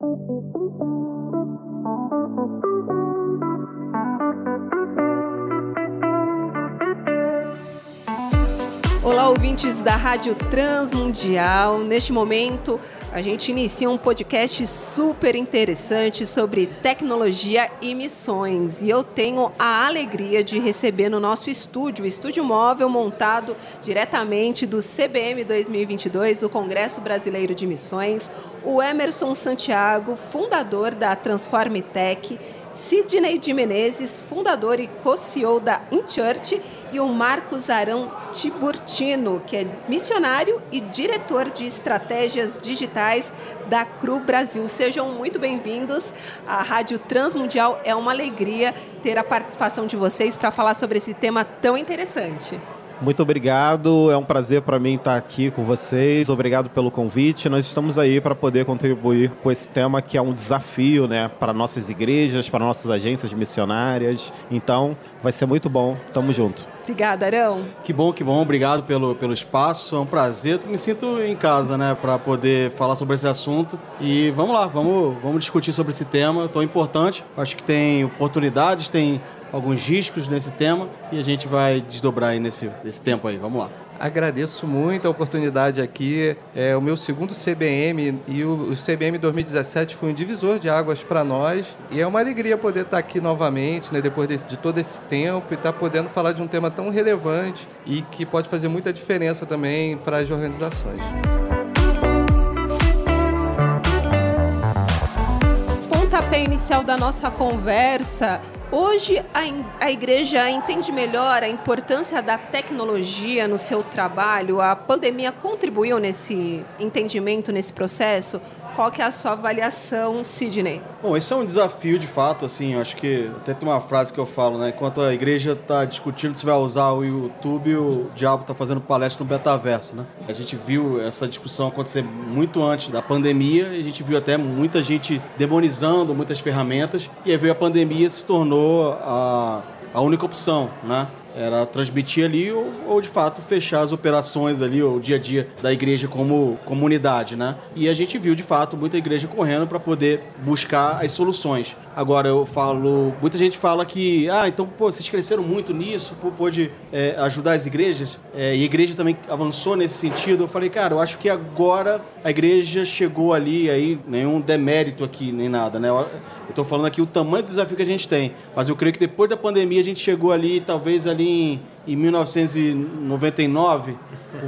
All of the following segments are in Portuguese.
Thank you. Ouvintes da Rádio Transmundial. Neste momento, a gente inicia um podcast super interessante sobre tecnologia e missões. E eu tenho a alegria de receber no nosso estúdio, estúdio móvel montado diretamente do CBM 2022, o Congresso Brasileiro de Missões, o Emerson Santiago, fundador da Transforme Tech Sidney de Menezes, fundador e co-CEO da InChurch, e o Marcos Arão Tiburtino, que é missionário e diretor de estratégias digitais da CRU Brasil. Sejam muito bem-vindos à Rádio Transmundial. É uma alegria ter a participação de vocês para falar sobre esse tema tão interessante. Muito obrigado, é um prazer para mim estar aqui com vocês. Obrigado pelo convite. Nós estamos aí para poder contribuir com esse tema que é um desafio, né, para nossas igrejas, para nossas agências missionárias. Então, vai ser muito bom. Tamo junto. Obrigada, Arão. Que bom, que bom. Obrigado pelo, pelo espaço. É um prazer. Me sinto em casa, né, para poder falar sobre esse assunto. E vamos lá, vamos, vamos discutir sobre esse tema tão importante. Acho que tem oportunidades, tem alguns riscos nesse tema e a gente vai desdobrar aí nesse, nesse tempo aí. Vamos lá. Agradeço muito a oportunidade aqui. É o meu segundo CBM e o, o CBM 2017 foi um divisor de águas para nós. E é uma alegria poder estar aqui novamente, né, depois de, de todo esse tempo, e estar podendo falar de um tema tão relevante e que pode fazer muita diferença também para as organizações. Pontapé inicial da nossa conversa Hoje a, igreja entende melhor a importância da tecnologia no seu trabalho. A pandemia contribuiu nesse entendimento, nesse processo? Qual que é a sua avaliação, Sidney? Bom, esse é um desafio de fato, assim, acho que até tem uma frase que eu falo, né? Enquanto a igreja está discutindo se vai usar o YouTube, o diabo está fazendo palestra no betaverso, né? A gente viu essa discussão acontecer muito antes da pandemia e a gente viu até muita gente demonizando muitas ferramentas e aí veio a pandemia e se tornou a, a única opção, né? Era transmitir ali ou, ou, de fato fechar as operações ali, o dia a dia da igreja como comunidade, né? E a gente viu de fato muita igreja correndo para poder buscar as soluções. Agora eu falo, muita gente fala que, ah, então pô, vocês cresceram muito nisso, pô, pôde é, ajudar as igrejas, é, e a igreja também avançou nesse sentido. Eu falei, cara, eu acho que agora a igreja chegou ali, aí nenhum demérito aqui nem nada, né? Eu estou falando aqui o tamanho do desafio que a gente tem, mas eu creio que depois da pandemia a gente chegou ali, talvez ali em, em 1999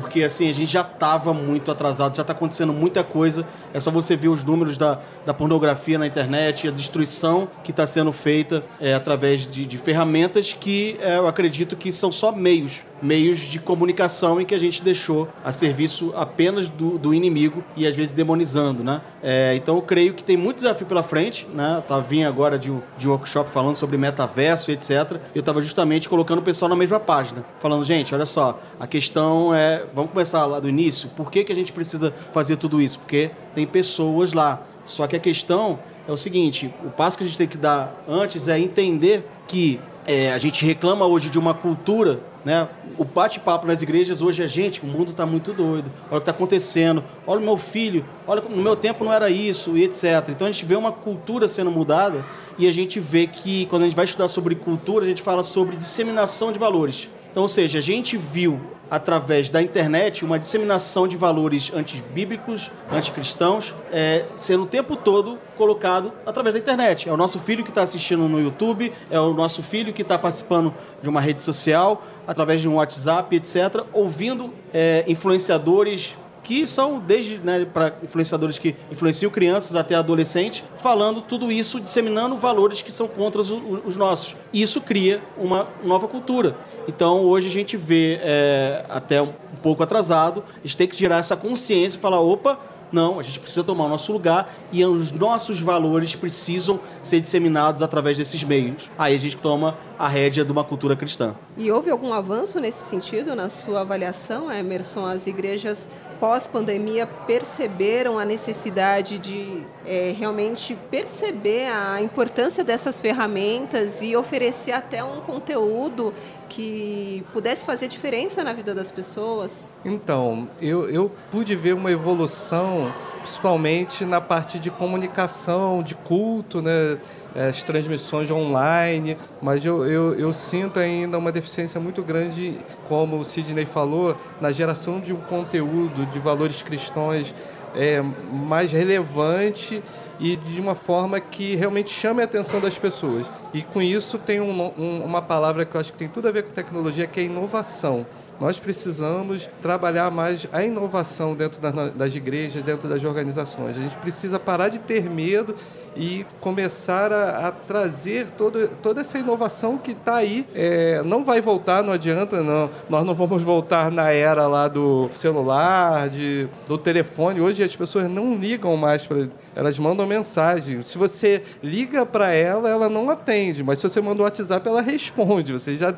porque assim, a gente já estava muito atrasado, já está acontecendo muita coisa. É só você ver os números da, da pornografia na internet, a destruição que está sendo feita é, através de, de ferramentas que é, eu acredito que são só meios meios de comunicação em que a gente deixou a serviço apenas do, do inimigo e às vezes demonizando, né? É, então eu creio que tem muito desafio pela frente, né? Tá vindo agora de um, de um workshop falando sobre metaverso etc. Eu estava justamente colocando o pessoal na mesma página, falando, gente, olha só, a questão é vamos começar lá do início. Por que, que a gente precisa fazer tudo isso? Porque tem pessoas lá. Só que a questão é o seguinte: o passo que a gente tem que dar antes é entender que é, a gente reclama hoje de uma cultura, né? O bate-papo nas igrejas hoje é gente, o mundo está muito doido. Olha o que está acontecendo. Olha o meu filho. Olha no meu tempo não era isso e etc. Então a gente vê uma cultura sendo mudada e a gente vê que quando a gente vai estudar sobre cultura a gente fala sobre disseminação de valores. Então, ou seja, a gente viu através da internet, uma disseminação de valores antibíblicos, anticristãos, é, sendo o tempo todo colocado através da internet. É o nosso filho que está assistindo no YouTube, é o nosso filho que está participando de uma rede social, através de um WhatsApp, etc., ouvindo é, influenciadores que são desde né, para influenciadores que influenciam crianças até adolescentes, falando tudo isso, disseminando valores que são contra os, os nossos. E isso cria uma nova cultura. Então hoje a gente vê é, até um pouco atrasado, a gente tem que gerar essa consciência e falar, opa, não, a gente precisa tomar o nosso lugar e os nossos valores precisam ser disseminados através desses meios. Aí a gente toma a rédea de uma cultura cristã. E houve algum avanço nesse sentido na sua avaliação, Emerson? As igrejas pós-pandemia perceberam a necessidade de é, realmente perceber a importância dessas ferramentas e oferecer até um conteúdo que pudesse fazer diferença na vida das pessoas? Então, eu, eu pude ver uma evolução, principalmente na parte de comunicação, de culto, né? as transmissões online, mas eu, eu, eu sinto ainda uma deficiência muito grande, como o Sidney falou, na geração de um conteúdo de valores cristãos é, mais relevante e de uma forma que realmente chame a atenção das pessoas. E com isso tem um, um, uma palavra que eu acho que tem tudo a ver com tecnologia, que é inovação. Nós precisamos trabalhar mais a inovação dentro das igrejas, dentro das organizações. A gente precisa parar de ter medo e começar a, a trazer todo, toda essa inovação que está aí. É, não vai voltar, não adianta, não. Nós não vamos voltar na era lá do celular, de, do telefone. Hoje as pessoas não ligam mais para elas mandam mensagem. Se você liga para ela, ela não atende, mas se você manda o WhatsApp, ela responde. Você já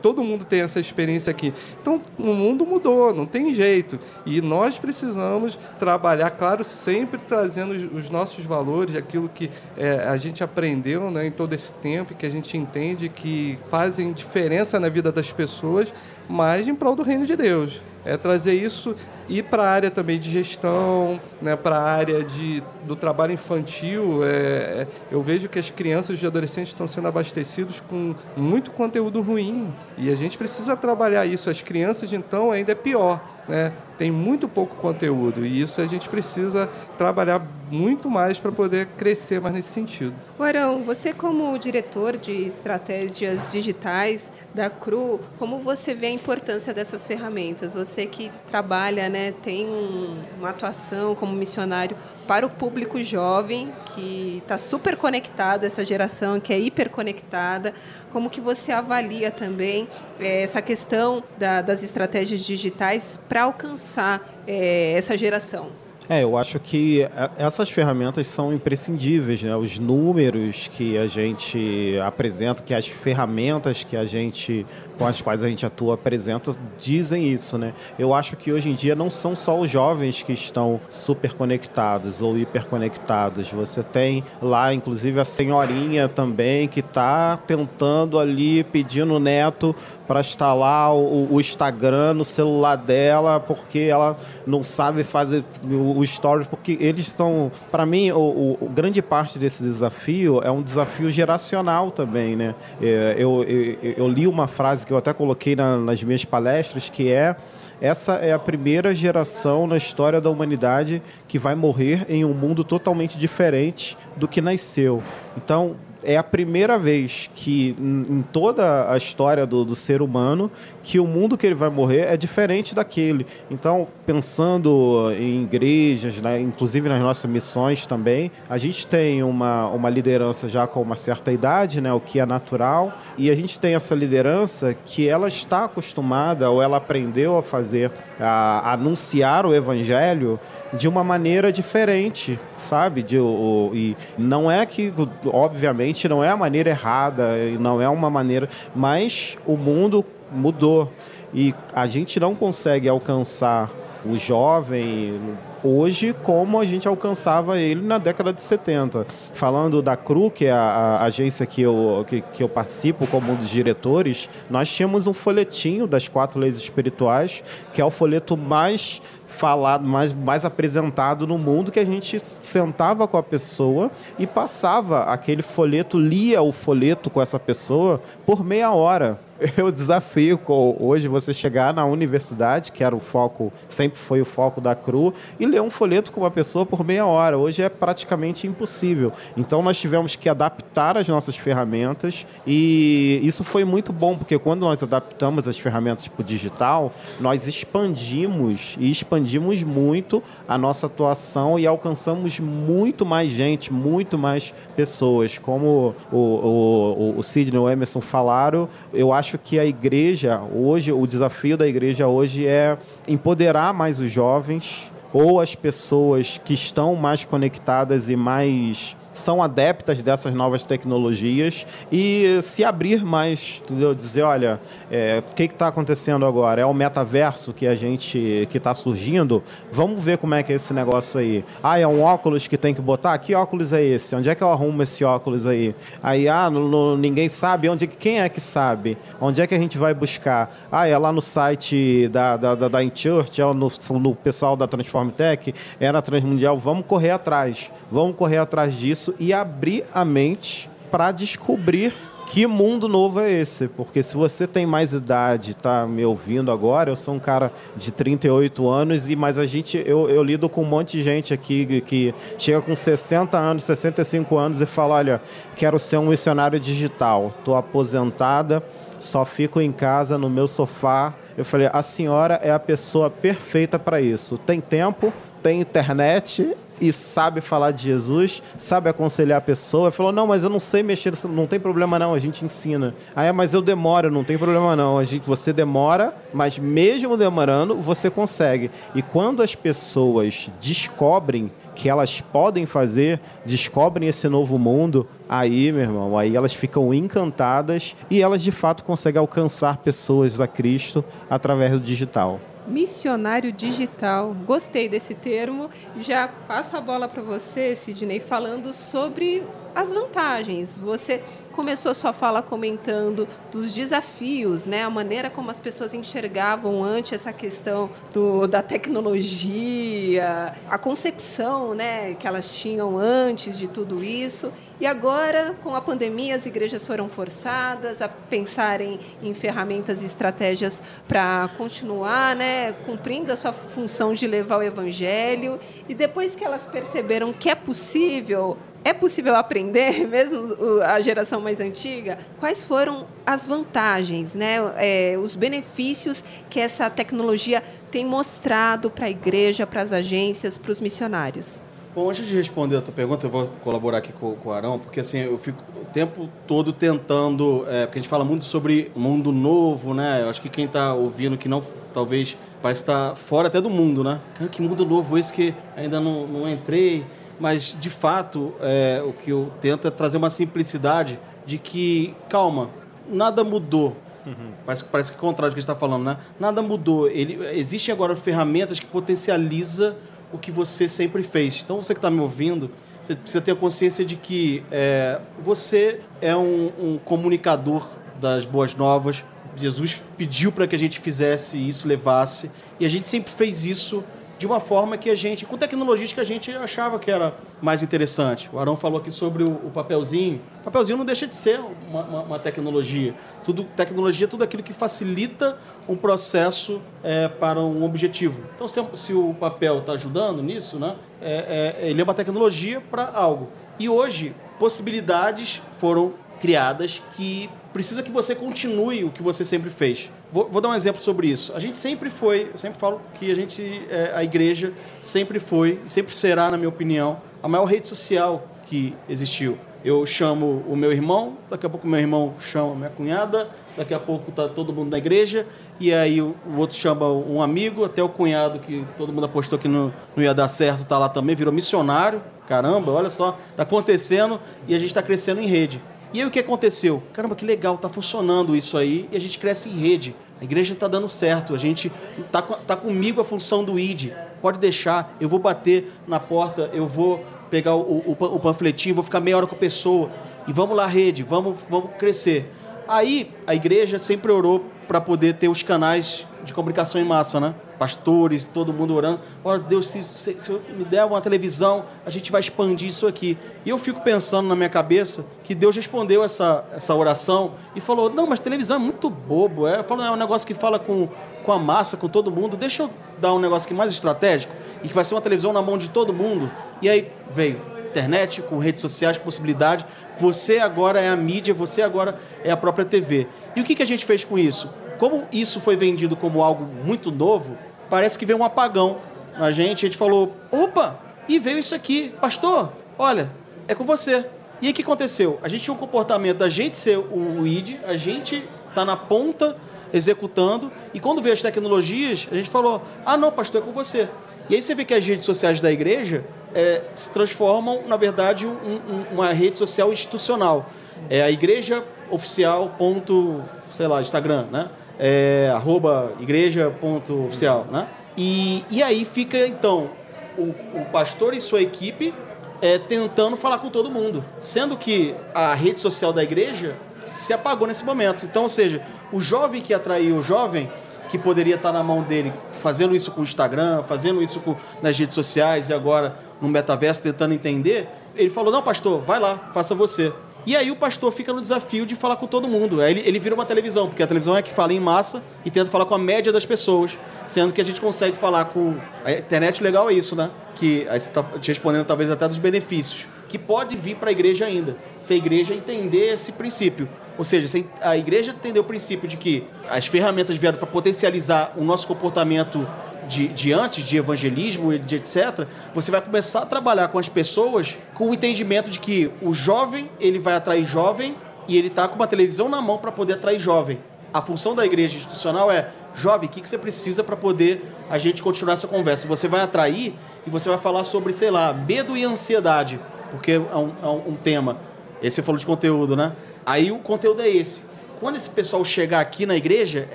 todo mundo tem essa experiência aqui. Então, o mundo mudou, não tem jeito. E nós precisamos trabalhar, claro, sempre trazendo os nossos valores, aquilo que é, a gente aprendeu né, em todo esse tempo, que a gente entende que fazem diferença na vida das pessoas, mas em prol do reino de Deus. É trazer isso e para a área também de gestão, né, para a área de, do trabalho infantil. É, é, eu vejo que as crianças e adolescentes estão sendo abastecidos com muito conteúdo ruim e a gente precisa trabalhar isso. As crianças, então, ainda é pior. Né? Tem muito pouco conteúdo e isso a gente precisa trabalhar muito mais para poder crescer mais nesse sentido. Guarão, você como diretor de estratégias digitais da CRU, como você vê a importância dessas ferramentas? Você que trabalha né, tem um, uma atuação como missionário para o público jovem, que está super conectado, essa geração que é hiperconectada. Como que você avalia também é, essa questão da, das estratégias digitais para alcançar é, essa geração? É, eu acho que é, essas ferramentas são imprescindíveis, né? Os números que a gente apresenta, que as ferramentas que a gente com as quais a gente atua apresenta dizem isso, né? Eu acho que hoje em dia não são só os jovens que estão super conectados ou hiperconectados. Você tem lá, inclusive, a senhorinha também que está tentando ali pedindo o neto para instalar o, o, Instagram no celular dela porque ela não sabe fazer o, o stories porque eles são para mim o, o, grande parte desse desafio é um desafio geracional também né? É, eu, eu, eu, li uma frase que eu até coloquei na, nas minhas palestras que é essa é a primeira geração na história da humanidade que vai morrer em um mundo totalmente diferente do que nasceu. Então é a primeira vez que, em toda a história do, do, ser humano, que o mundo que ele vai morrer é diferente daquele. Então, pensando em igrejas, né, inclusive nas nossas missões também, a gente tem uma, uma liderança já com uma certa idade, né, o que é natural, e a gente tem essa liderança que ela está acostumada ou ela aprendeu a fazer, a, a anunciar o evangelho de uma maneira diferente, sabe? De, o, e não é que, obviamente, não é a maneira errada, não é uma maneira, mas o mundo mudou e a gente não consegue alcançar o jovem hoje como a gente alcançava ele na década de 70. Falando da CRU, que é a, a agência que eu, que, que, eu participo como um dos diretores, nós tínhamos um folhetinho das quatro leis espirituais, que é o folheto mais falado, mais, mais apresentado no mundo, que a gente sentava com a pessoa e passava aquele folheto, lia o folheto com essa pessoa por meia hora. eu desafio hoje você chegar na universidade, que era o foco, sempre foi o foco da CRU, e ler um folheto com uma pessoa por meia hora. Hoje é praticamente impossível. Então nós tivemos que adaptar as nossas ferramentas e isso foi muito bom, porque quando nós adaptamos as ferramentas para o digital, nós expandimos e expandimos muito a nossa atuação e alcançamos muito mais gente, muito mais pessoas. Como o, o, o Sidney e o Emerson falaram, eu acho acho que a igreja hoje, o desafio da igreja hoje é empoderar mais os jovens ou as pessoas que estão mais conectadas e mais são adeptas dessas novas tecnologias e se abrir mais, entendeu? Dizer, olha, é, o que está acontecendo agora? É o metaverso que a gente que está surgindo? Vamos ver como é que é esse negócio aí. Ah, é um óculos que tem que botar? Que óculos é esse? Onde é que eu arrumo esse óculos aí? Aí, ah, no, no, ninguém sabe. Onde, quem é que sabe? Onde é que a gente vai buscar? Ah, é lá no site da, da, da, da InChurch, é no, no pessoal da Transform Tech, é na Transmundial. Vamos correr atrás. Vamos correr atrás disso e abrir a mente para descobrir que mundo novo é esse? Porque se você tem mais idade, está me ouvindo agora, eu sou um cara de 38 anos, e mas a gente, eu, eu lido com um monte de gente aqui que chega com 60 anos, 65 anos e fala: olha, quero ser um missionário digital, estou aposentada, só fico em casa no meu sofá. Eu falei: a senhora é a pessoa perfeita para isso. Tem tempo, tem internet e sabe falar de Jesus, sabe aconselhar a pessoa. Falou: Não, mas eu não sei mexer, não tem problema não, a gente ensina. Aí, mas eu demoro, não tem problema não. A gente, você demora, mas mesmo demorando, você consegue. E quando as pessoas descobrem que elas podem fazer, descobrem esse novo mundo, aí, meu irmão, aí elas ficam encantadas e elas de fato conseguem alcançar pessoas a Cristo através do digital missionário digital. Gostei desse termo. Já passo a bola para você, Sidney, falando sobre as vantagens. Você começou a sua fala comentando dos desafios, né? A maneira como as pessoas enxergavam antes essa questão do, da tecnologia, a concepção, né, que elas tinham antes de tudo isso. E agora, com a pandemia, as igrejas foram forçadas a pensarem em ferramentas e estratégias para continuar, né, cumprindo a sua função de levar o evangelho. E depois que elas perceberam que é possível é possível aprender, mesmo a geração mais antiga? Quais foram as vantagens, né? É, os benefícios que essa tecnologia tem mostrado para a igreja, para as agências, para os missionários? Bom, antes de responder a tua pergunta, eu vou colaborar aqui com, com o Arão, porque assim, eu fico o tempo todo tentando, é, porque a gente fala muito sobre mundo novo, né? Eu acho que quem está ouvindo que não, talvez, parece estar tá fora até do mundo, né? Que mundo novo esse que ainda não, não entrei mas de fato é, o que eu tento é trazer uma simplicidade de que, calma, nada mudou. Uhum. Parece, parece que é o contrário do que a gente está falando, né? Nada mudou. Ele, existem agora ferramentas que potencializam o que você sempre fez. Então, você que está me ouvindo, você precisa ter a consciência de que é, você é um, um comunicador das boas novas. Jesus pediu para que a gente fizesse isso, levasse. E a gente sempre fez isso de uma forma que a gente, com tecnologias que a gente achava que era mais interessante. O Arão falou aqui sobre o, o papelzinho. O papelzinho não deixa de ser uma, uma, uma, tecnologia. Tudo, tecnologia é tudo aquilo que facilita um processo é, para um objetivo. Então, se, se o papel está ajudando nisso, né, é, é, ele é uma tecnologia para algo. E hoje, possibilidades foram criadas que precisa que você continue o que você sempre fez. Vou, vou, dar um exemplo sobre isso. A gente sempre foi, eu sempre falo que a gente, é, a igreja sempre foi, sempre será, na minha opinião, a maior rede social que existiu. Eu chamo o meu irmão, daqui a pouco meu irmão chama a minha cunhada, daqui a pouco está todo mundo na igreja, e aí o, o, outro chama um amigo, até o cunhado que todo mundo apostou que não, não ia dar certo, está lá também, virou missionário. Caramba, olha só, está acontecendo e a gente está crescendo em rede. E aí o que aconteceu? Caramba, que legal, está funcionando isso aí e a gente cresce em rede. A igreja está dando certo, a gente está tá comigo a função do ID. Pode deixar, eu vou bater na porta, eu vou pegar o, o, o panfletinho, vou ficar meia hora com a pessoa. E vamos lá, rede, vamos, vamos crescer. Aí a igreja sempre orou para poder ter os canais de comunicação em massa, né? Pastores, todo mundo orando. Olha, Deus, se, se, se me der uma televisão, a gente vai expandir isso aqui. E eu fico pensando na minha cabeça que Deus respondeu essa, essa oração e falou: Não, mas televisão é muito bobo. É, falo, é um negócio que fala com, com a massa, com todo mundo. Deixa eu dar um negócio que mais estratégico e que vai ser uma televisão na mão de todo mundo. E aí veio internet, com redes sociais, com possibilidade. Você agora é a mídia, você agora é a própria TV. E o que, que a gente fez com isso? Como isso foi vendido como algo muito novo, parece que veio um apagão na gente. A gente falou: opa, e veio isso aqui, pastor, olha, é com você. E aí o que aconteceu? A gente tinha um comportamento da gente ser o ID, a gente tá na ponta executando, e quando veio as tecnologias, a gente falou: ah, não, pastor, é com você. E aí você vê que as redes sociais da igreja é, se transformam, na verdade, um, um, uma rede social institucional. É a igreja oficial ponto, sei lá, Instagram, né? É, arroba igreja ponto oficial, né? E, e aí fica, então, o, o pastor e sua equipe é, tentando falar com todo mundo. Sendo que a rede social da igreja se apagou nesse momento. Então, ou seja, o jovem que atraiu o jovem, que poderia estar na mão dele fazendo isso com o Instagram, fazendo isso com, nas redes sociais e agora no metaverso tentando entender, ele falou: Não, pastor, vai lá, faça você. E aí o pastor fica no desafio de falar com todo mundo. Aí ele, ele vira uma televisão, porque a televisão é que fala em massa e tenta falar com a média das pessoas, sendo que a gente consegue falar com. A internet legal é isso, né? Que aí você está te respondendo talvez até dos benefícios, que pode vir para a igreja ainda, se a igreja entender esse princípio. Ou seja, se a igreja entender o princípio de que as ferramentas vieram para potencializar o nosso comportamento de, de, antes de evangelismo, de etc., você vai começar a trabalhar com as pessoas com o entendimento de que o jovem ele vai atrair jovem e ele está com uma televisão na mão para poder atrair jovem. A função da igreja institucional é jovem, o que, que você precisa para poder a gente continuar essa conversa? Você vai atrair e você vai falar sobre, sei lá, medo e ansiedade, porque é um, é um tema. Esse você falou de conteúdo, né? Aí o conteúdo é esse quando esse pessoal chegar aqui na igreja, a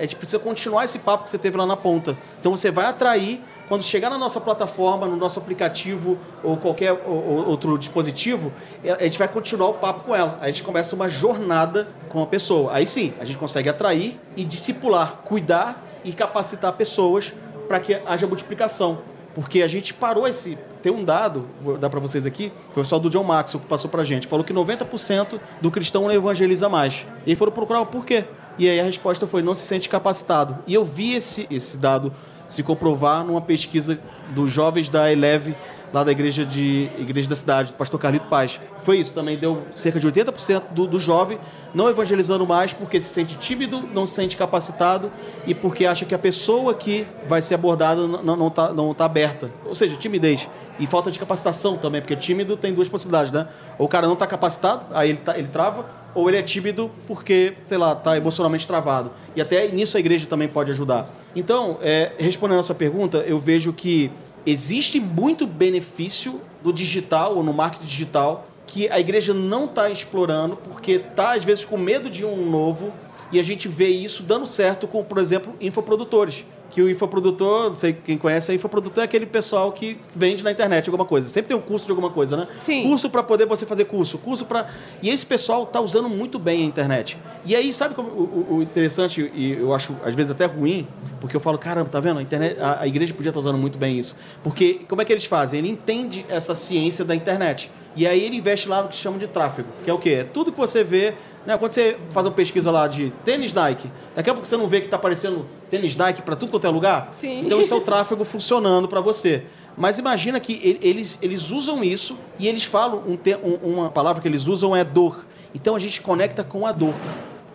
gente precisa continuar esse papo que você teve lá na ponta. Então você vai atrair, quando chegar na nossa plataforma, no nosso aplicativo ou qualquer outro dispositivo, a gente vai continuar o papo com ela. A gente começa uma jornada com a pessoa. Aí sim, a gente consegue atrair e discipular, cuidar e capacitar pessoas para que haja multiplicação. Porque a gente parou esse. Tem um dado, vou dar para vocês aqui, foi o pessoal do John Maxwell que passou para a gente. Falou que 90% do cristão não evangeliza mais. E foram procurar por quê? E aí a resposta foi: não se sente capacitado. E eu vi esse, esse dado se comprovar numa pesquisa dos jovens da Eleve lá da igreja, de, igreja da cidade, do pastor Carlito Paz. Foi isso, também deu cerca de 80% do, do jovem não evangelizando mais porque se sente tímido, não se sente capacitado e porque acha que a pessoa que vai ser abordada não está não tá, aberta. Ou seja, timidez. E falta de capacitação também, porque tímido tem duas possibilidades, né? Ou o cara não está capacitado, aí ele, tá, ele trava, ou ele é tímido porque, sei lá, está emocionalmente travado. E até nisso a igreja também pode ajudar. Então, é, respondendo a sua pergunta, eu vejo que existe muito benefício no digital ou no marketing digital que a igreja não está explorando porque está, às vezes, com medo de um novo e a gente vê isso dando certo com, por exemplo, infoprodutores que o infoprodutor, não sei quem conhece, o infoprodutor é aquele pessoal que vende na internet alguma coisa. Sempre tem um curso de alguma coisa, né? Sim. Curso para poder você fazer curso, curso para e esse pessoal tá usando muito bem a internet. E aí sabe como, o, o, interessante e eu acho às vezes até ruim, porque eu falo caramba, tá vendo? A internet, a, a igreja podia estar tá usando muito bem isso, porque como é que eles fazem? Ele entende essa ciência da internet. E aí ele investe lá no que chamam de tráfego, que é o quê? É tudo que você vê né? Quando você faz uma pesquisa lá de tênis Nike, daqui a pouco você não vê que está aparecendo tênis Nike para tudo quanto é lugar? Sim. Então isso é o tráfego funcionando para você. Mas imagina que eles, eles usam isso e eles falam, um, uma palavra que eles usam é dor. Então a gente conecta com a dor.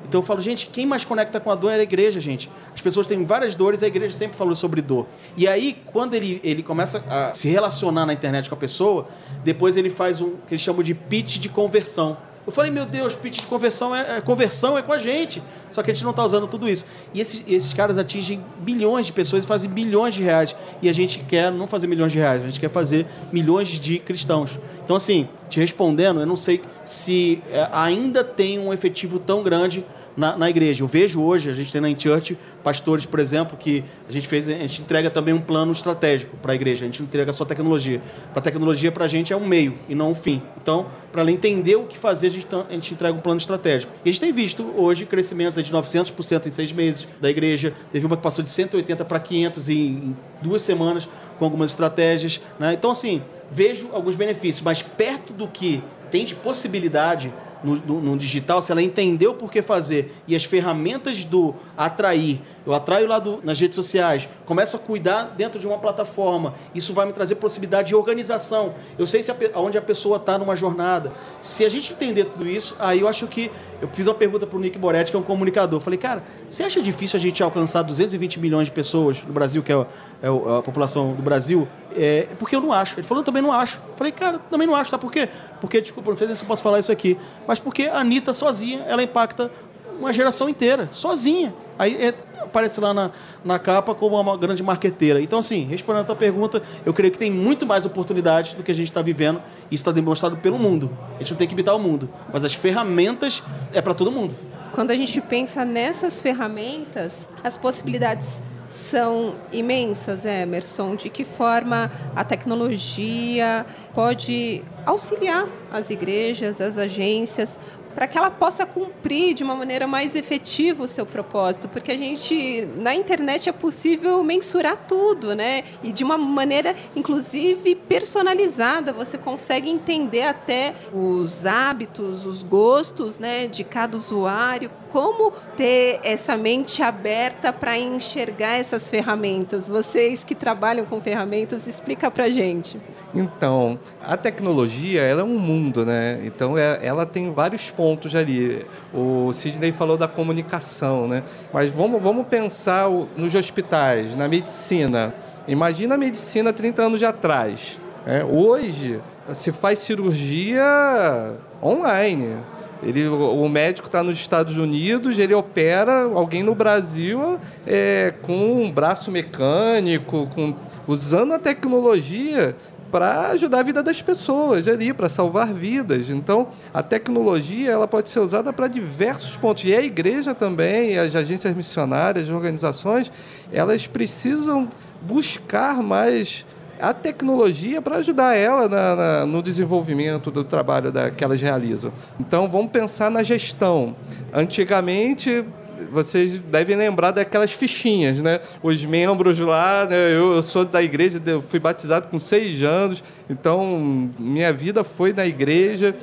Então eu falo, gente, quem mais conecta com a dor é a igreja, gente. As pessoas têm várias dores, a igreja sempre falou sobre dor. E aí, quando ele, ele começa a se relacionar na internet com a pessoa, depois ele faz um que eles chamam de pitch de conversão. Eu falei, meu Deus, pitch de conversão é, é, conversão é com a gente. Só que a gente não está usando tudo isso. E esses, esses caras atingem bilhões de pessoas e fazem bilhões de reais. E a gente quer não fazer milhões de reais, a gente quer fazer milhões de cristãos. Então, assim, te respondendo, eu não sei se é, ainda tem um efetivo tão grande na, na igreja. Eu vejo hoje, a gente tem na InChurch pastores, por exemplo, que a gente fez, a gente entrega também um plano estratégico para a igreja. A gente não entrega só tecnologia. A tecnologia, para a gente é um meio e não um fim. Então, para ela entender o que fazer, a gente, a gente entrega um plano estratégico. E a gente tem visto hoje crescimentos de 900% em seis meses da igreja. Teve uma que passou de 180 para 500 em, em duas semanas com algumas estratégias. Né? Então, assim, vejo alguns benefícios, mas perto do que tem de possibilidade no, no, no, digital, se ela entendeu por que fazer e as ferramentas do atrair, eu atraio lá do, nas redes sociais, começo a cuidar dentro de uma plataforma, isso vai me trazer possibilidade de organização. Eu sei se a, onde a pessoa está numa jornada. Se a gente entender tudo isso, aí eu acho que. Eu fiz uma pergunta para o Nick Boretti, que é um comunicador. Falei, cara, você acha difícil a gente alcançar 220 milhões de pessoas no Brasil, que é, é a população do Brasil? É, porque eu não acho. Ele falou, eu também não acho. Falei, cara, também não acho. Sabe por quê? Porque, desculpa, não sei se eu posso falar isso aqui, mas porque a Anitta sozinha, ela impacta uma geração inteira, sozinha. Aí aparece lá na, na capa como uma grande marqueteira. Então, assim, respondendo a tua pergunta, eu creio que tem muito mais oportunidades do que a gente está vivendo. Isso está demonstrado pelo mundo. A gente não tem que imitar o mundo, mas as ferramentas é para todo mundo. Quando a gente pensa nessas ferramentas, as possibilidades são imensas, Emerson. De que forma a tecnologia pode auxiliar as igrejas, as agências, para que ela possa cumprir de uma maneira mais efetiva o seu propósito, porque a gente na internet é possível mensurar tudo, né? E de uma maneira inclusive personalizada, você consegue entender até os hábitos, os gostos, né, de cada usuário, como ter essa mente aberta para enxergar essas ferramentas. Vocês que trabalham com ferramentas, explica para gente. Então, a tecnologia ela é um mundo, né? Então, é, ela tem vários pontos ali. O Sidney falou da comunicação, né? Mas vamos, vamos pensar nos hospitais, na medicina. Imagina a medicina 30 anos atrás. É, hoje, se faz cirurgia online. Ele, o médico está nos Estados Unidos, ele opera alguém no Brasil é, com um braço mecânico, com, usando a tecnologia para ajudar a vida das pessoas ali, para salvar vidas. Então, a tecnologia ela pode ser usada para diversos pontos. E a igreja também, as agências missionárias, as organizações, elas precisam buscar mais a tecnologia para ajudar ela na, na, no desenvolvimento do trabalho da, que elas realizam. Então, vamos pensar na gestão. Antigamente, vocês devem lembrar daquelas fichinhas, né? Os membros lá, né? eu, eu, sou da igreja, eu fui batizado com seis anos, então minha vida foi na igreja.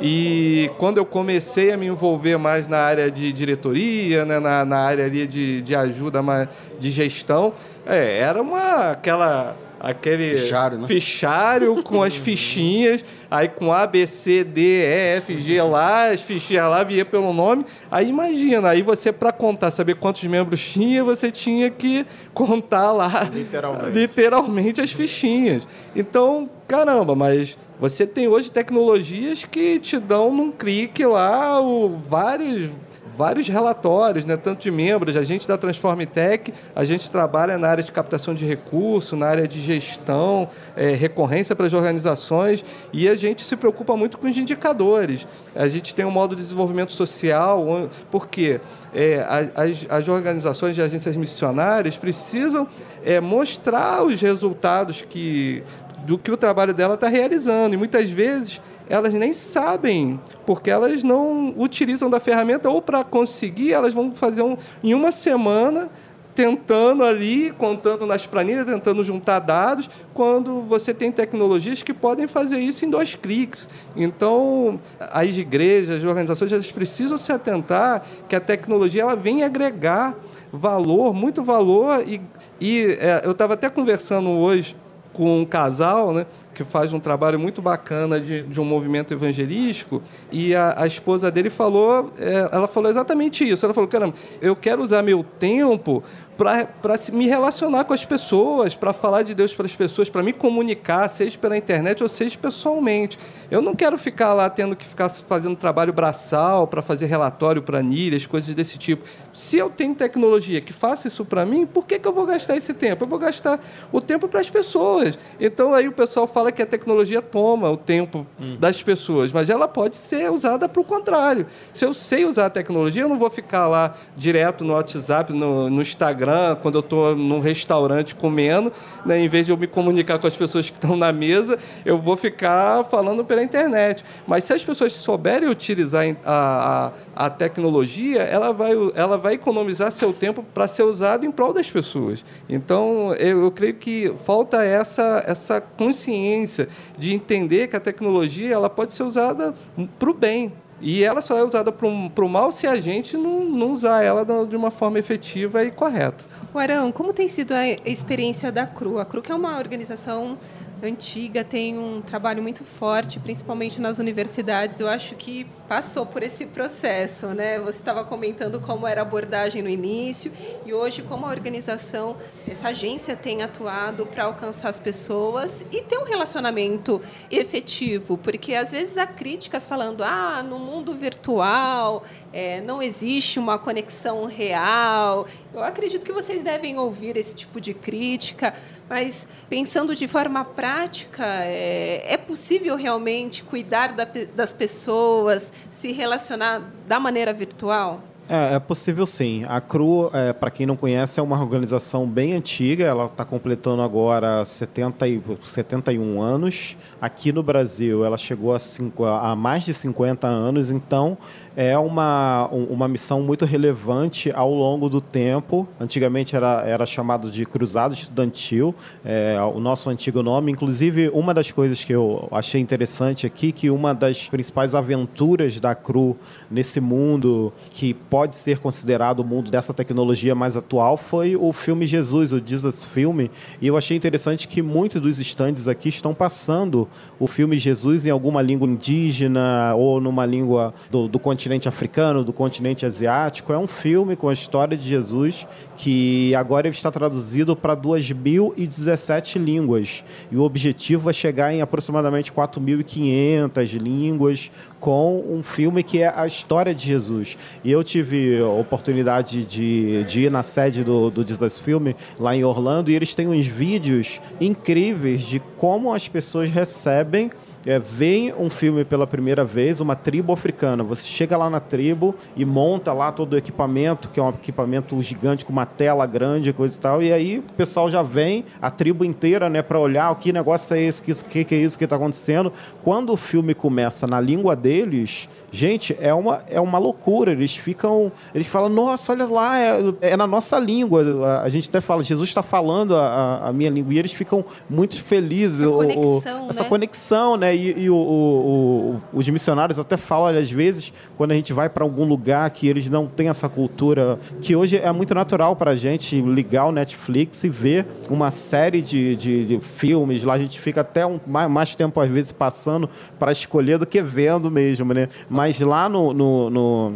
E quando eu comecei a me envolver mais na área de diretoria, né? na, na área ali de, de ajuda de gestão, é, era uma aquela aquele fichário, né? fichário com as fichinhas, aí com A, B, C, D, E, F, G lá, as fichinhas lá via pelo nome. Aí imagina, aí você para contar, saber quantos membros tinha, você tinha que contar lá literalmente, literalmente as fichinhas. Então, caramba, mas você tem hoje tecnologias que te dão num clique lá o, vários vários relatórios, né, tanto de membros, a gente da Transform Tech, a gente trabalha na área de captação de recursos, na área de gestão, é, recorrência para as organizações e a gente se preocupa muito com os indicadores. A gente tem um modo de desenvolvimento social, porque é, as, as organizações de agências missionárias precisam é, mostrar os resultados que, do que o trabalho dela está realizando. E muitas vezes elas nem sabem, porque elas não utilizam da ferramenta, ou para conseguir, elas vão fazer um, em uma semana, tentando ali, contando nas planilhas, tentando juntar dados, quando você tem tecnologias que podem fazer isso em dois cliques. Então, as igrejas, as organizações, elas precisam se atentar que a tecnologia ela vem agregar valor, muito valor, e, e é, eu estava até conversando hoje com um casal, né? Que faz um trabalho muito bacana de, de um movimento evangelístico, e a, a esposa dele falou, é, ela falou exatamente isso. Ela falou, caramba, eu quero usar meu tempo para me relacionar com as pessoas, para falar de Deus para as pessoas, para me comunicar, seja pela internet ou seja pessoalmente. Eu não quero ficar lá tendo que ficar fazendo trabalho braçal para fazer relatório, planilhas, coisas desse tipo. Se eu tenho tecnologia que faça isso para mim, por que, que eu vou gastar esse tempo? Eu vou gastar o tempo para as pessoas. Então aí o pessoal fala que a tecnologia toma o tempo hum. das pessoas, mas ela pode ser usada para o contrário. Se eu sei usar a tecnologia, eu não vou ficar lá direto no WhatsApp, no, no Instagram quando eu estou num restaurante comendo, né, em vez de eu me comunicar com as pessoas que estão na mesa, eu vou ficar falando pela internet. Mas se as pessoas souberem utilizar a, a, a tecnologia, ela vai, ela vai economizar seu tempo para ser usado em prol das pessoas. Então, eu, eu creio que falta essa, essa consciência de entender que a tecnologia ela pode ser usada para o bem, e ela só é usada para o mal se a gente não, não usar ela de uma forma efetiva e correta. O Arão, como tem sido a experiência da CRU? A CRU que é uma organização antiga tem um trabalho muito forte, principalmente nas universidades. Eu acho que passou por esse processo, né? Você estava comentando como era a abordagem no início e hoje como a organização, essa agência tem atuado para alcançar as pessoas e ter um relacionamento efetivo, porque às vezes há críticas falando, ah, no mundo virtual é, não existe uma conexão real. Eu acredito que vocês devem ouvir esse tipo de crítica mas pensando de forma prática, é, é possível realmente cuidar da, das pessoas, se relacionar da maneira virtual? É, é possível sim. A CRU, é, para quem não conhece, é uma organização bem antiga. Ela está completando agora 70 e, 71 anos. Aqui no Brasil, ela chegou a, cinco, a mais de 50 anos. Então, é uma, uma missão muito relevante ao longo do tempo. Antigamente era, era chamado de Cruzado Estudantil, é, o nosso antigo nome. Inclusive, uma das coisas que eu achei interessante aqui, que uma das principais aventuras da CRU nesse mundo, que pode ser considerado o mundo dessa tecnologia mais atual, foi o filme Jesus, o Jesus Filme. E eu achei interessante que muitos dos estandes aqui estão passando o filme Jesus em alguma língua indígena ou numa língua do, do continente continente africano, do continente asiático. É um filme com a história de Jesus que agora está traduzido para 2.017 línguas. E o objetivo é chegar em aproximadamente 4.500 línguas com um filme que é a história de Jesus. E eu tive a oportunidade de, de ir na sede do, do Jesus Filme, lá em Orlando, e eles têm uns vídeos incríveis de como as pessoas recebem é, vem um filme pela primeira vez, uma tribo africana. Você chega lá na tribo e monta lá todo o equipamento, que é um equipamento gigante com uma tela grande, coisa e tal. E aí o pessoal já vem, a tribo inteira, né, para olhar o que negócio é esse, o que, que é isso que está acontecendo. Quando o filme começa na língua deles, Gente, é uma, é uma loucura. Eles ficam. Eles falam, nossa, olha lá, é, é na nossa língua. A gente até fala, Jesus está falando a, a, minha língua. E eles ficam muito felizes. Essa conexão, o, essa né? conexão, né? E, e o, o, os missionários até falam, olha, às vezes, quando a gente vai para algum lugar que eles não têm essa cultura, que hoje é muito natural para a gente ligar o Netflix e ver uma série de, de, de filmes. Lá a gente fica até um, mais, mais tempo, às vezes, passando para escolher do que vendo mesmo, né? Mas lá no, no, no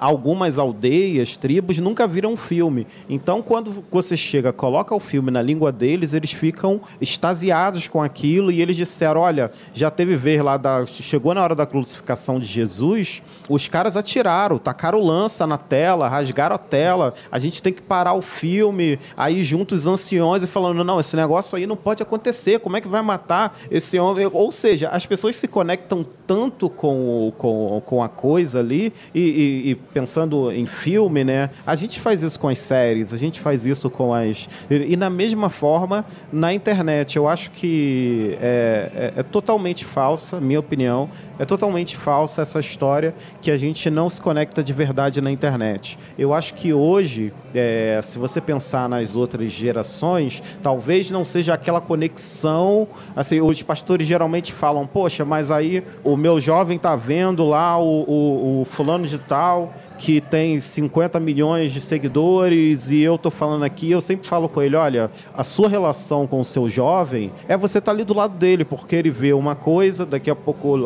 algumas aldeias, tribos, nunca viram um filme. Então, quando você chega, coloca o filme na língua deles, eles ficam extasiados com aquilo e eles disseram: olha, já teve vez lá, da, chegou na hora da crucificação de Jesus, os caras atiraram, tacaram lança na tela, rasgaram a tela, a gente tem que parar o filme. Aí, junto os anciões e falando: não, esse negócio aí não pode acontecer, como é que vai matar esse homem? Ou seja, as pessoas se conectam tanto com, com, com a coisa ali e, e e, pensando em filme, né? A gente faz isso com as séries, a gente faz isso com as. E, e na mesma forma na internet. Eu acho que é, é, é totalmente falsa, minha opinião, é totalmente falsa essa história que a gente não se conecta de verdade na internet. Eu acho que hoje, é, se você pensar nas outras gerações, talvez não seja aquela conexão. Assim, os pastores geralmente falam, poxa, mas aí o meu jovem tá vendo lá o, o, o fulano de tal Natal, que tem 50 milhões de seguidores e eu tô falando aqui, eu sempre falo com ele, olha, a sua relação com o seu jovem é você estar tá ali do lado dele, porque ele vê uma coisa, daqui a pouco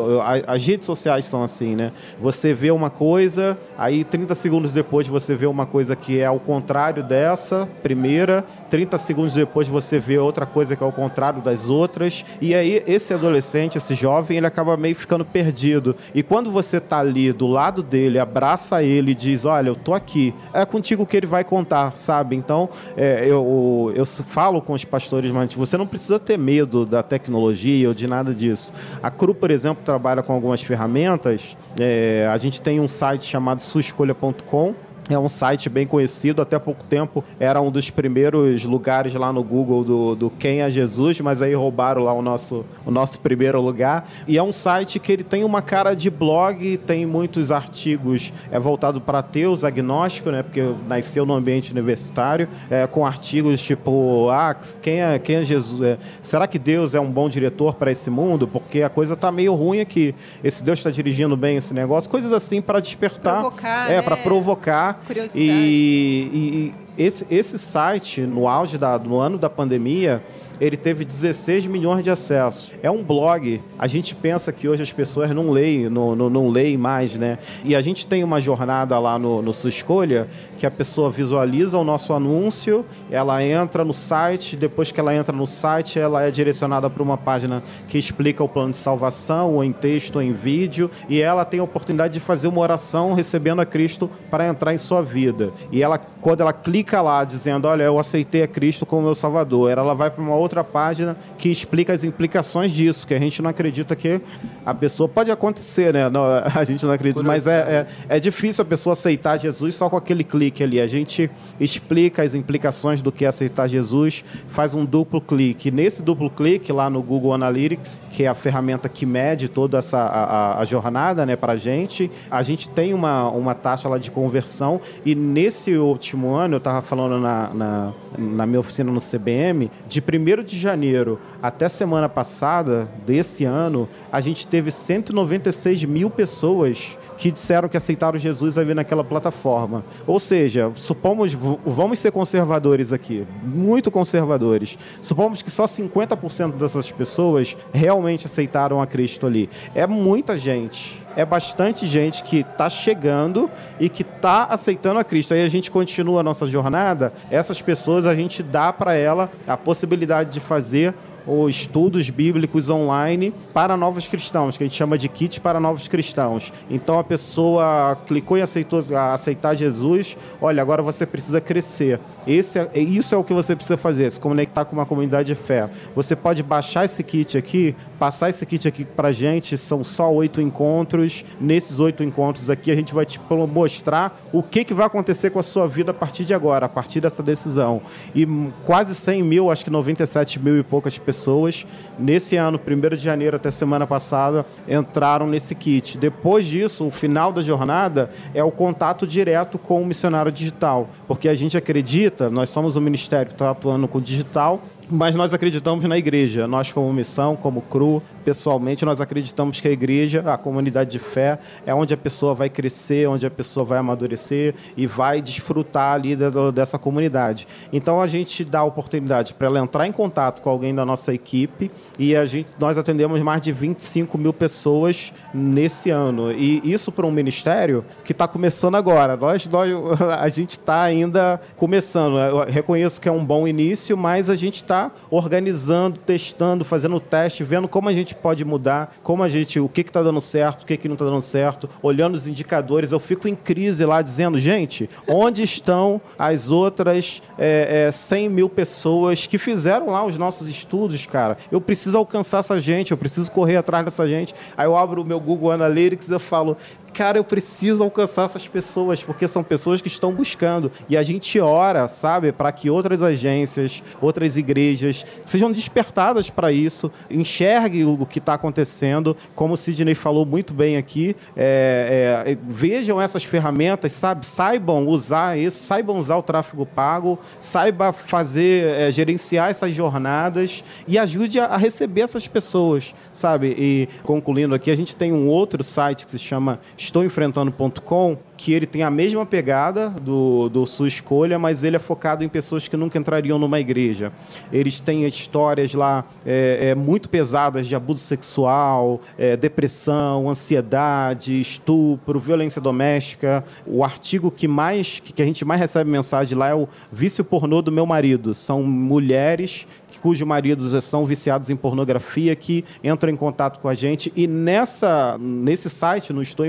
as redes sociais são assim, né? Você vê uma coisa, aí 30 segundos depois você vê uma coisa que é ao contrário dessa primeira, 30 segundos depois você vê outra coisa que é ao contrário das outras, e aí esse adolescente, esse jovem, ele acaba meio ficando perdido. E quando você tá ali do lado dele, abraça ele ele diz, olha, eu tô aqui, é contigo que ele vai contar, sabe? Então, é, eu, eu falo com os pastores, mas você não precisa ter medo da tecnologia ou de nada disso. A CRU, por exemplo, trabalha com algumas ferramentas. É, a gente tem um site chamado suescolha.com, é um site bem conhecido, até pouco tempo era um dos primeiros lugares lá no Google do, do Quem é Jesus, mas aí roubaram lá o nosso, o nosso primeiro lugar. E é um site que ele tem uma cara de blog, tem muitos artigos é voltado para ateus, agnóstico, né? Porque nasceu no ambiente universitário, é, com artigos tipo, ah, quem é, quem é Jesus? É, será que Deus é um bom diretor para esse mundo? Porque a coisa está meio ruim aqui. Esse Deus está dirigindo bem esse negócio, coisas assim para despertar, provocar, é, né? para provocar Curiosidade. E, e, esse, esse site, no auge da, no ano da pandemia, ele teve 16 milhões de acessos. É um blog. A gente pensa que hoje as pessoas não leem, não, não, não leem mais, né? E a gente tem uma jornada lá no, no Sua Escolha que a pessoa visualiza o nosso anúncio, ela entra no site, depois que ela entra no site, ela é direcionada para uma página que explica o plano de salvação, ou em texto, ou em vídeo, e ela tem a oportunidade de fazer uma oração recebendo a Cristo para entrar em sua vida. E ela, quando ela clica lá dizendo, olha, eu aceitei a Cristo como meu Salvador, ela vai para uma outra outra página que explica as implicações disso, que a gente não acredita que a pessoa. Pode acontecer, né? Não, a gente não acredita, mas é, é, é, difícil a pessoa aceitar Jesus só com aquele clique ali. A gente explica as implicações do que é aceitar Jesus, faz um duplo clique. Nesse duplo clique, lá no Google Analytics, que é a ferramenta que mede toda essa a, a jornada né, para a gente, a gente tem uma, uma taxa lá de conversão e nesse último ano, eu estava falando na, na, na minha oficina no CBM, de 1 1 de janeiro até semana passada desse ano, a gente teve 196 mil pessoas que disseram que aceitaram Jesus ali naquela plataforma. Ou seja, supomos, vamos ser conservadores aqui, muito conservadores. Supomos que só 50% dessas pessoas realmente aceitaram a Cristo ali. É muita gente é bastante gente que está chegando e que está aceitando a Cristo. Aí a gente continua a nossa jornada, essas pessoas a gente dá para ela a possibilidade de fazer ou estudos bíblicos online para novos cristãos, que a gente chama de kit para novos cristãos. Então a pessoa clicou em aceitou, aceitar Jesus, olha, agora você precisa crescer. Esse é, isso é o que você precisa fazer, se conectar com uma comunidade de fé. Você pode baixar esse kit aqui, passar esse kit aqui para gente, são só oito encontros. Nesses oito encontros aqui, a gente vai te mostrar o que, que vai acontecer com a sua vida a partir de agora, a partir dessa decisão. E quase 100 mil, acho que 97 mil e poucas pessoas pessoas, nesse ano, 1 de janeiro até semana passada, entraram nesse kit. Depois disso, o final da jornada é o contato direto com o missionário digital, porque a gente acredita, nós somos um ministério que está atuando com digital, mas nós acreditamos na igreja. Nós, como missão, como CRU, pessoalmente, nós acreditamos que a igreja, a comunidade de fé, é onde a pessoa vai crescer, onde a pessoa vai amadurecer e vai desfrutar ali dessa comunidade. Então, a gente dá a oportunidade para ela entrar em contato com alguém da nossa equipe e a gente, nós atendemos mais de 25 mil pessoas nesse ano. E isso para um ministério que está começando agora. Nós, nós a gente está ainda começando. Eu reconheço que é um bom início, mas a gente está organizando, testando, fazendo teste, vendo como a gente pode mudar, como a gente, o que está dando certo, o que, que não está dando certo, olhando os indicadores. Eu fico em crise lá dizendo, gente, onde estão as outras é, é, 100 mil pessoas que fizeram lá os nossos estudos, cara? Eu preciso alcançar essa gente, eu preciso correr atrás dessa gente. Aí eu abro o meu Google Analytics e falo, cara, eu preciso alcançar essas pessoas, porque são pessoas que estão buscando. E a gente ora, sabe, para que outras agências, outras igrejas sejam despertadas para isso, enxerguem o que está acontecendo, como o Sidney falou muito bem aqui, é, é, vejam essas ferramentas, sabe, saibam usar isso, saibam usar o tráfego pago, saiba fazer, é, gerenciar essas jornadas e ajude a, a receber essas pessoas, sabe? E concluindo aqui, a gente tem um outro site que se chama estouenfrentando.com, que ele tem a mesma pegada do, do sua escolha, mas ele é focado em pessoas que nunca entrariam numa igreja. Eles têm histórias lá é, é, muito pesadas de abuso sexual, é, depressão, ansiedade, estupro, violência doméstica. O artigo que mais que a gente mais recebe mensagem lá é o vício pornô do meu marido. São mulheres cujos maridos são viciados em pornografia que entram em contato com a gente e nessa nesse site no estou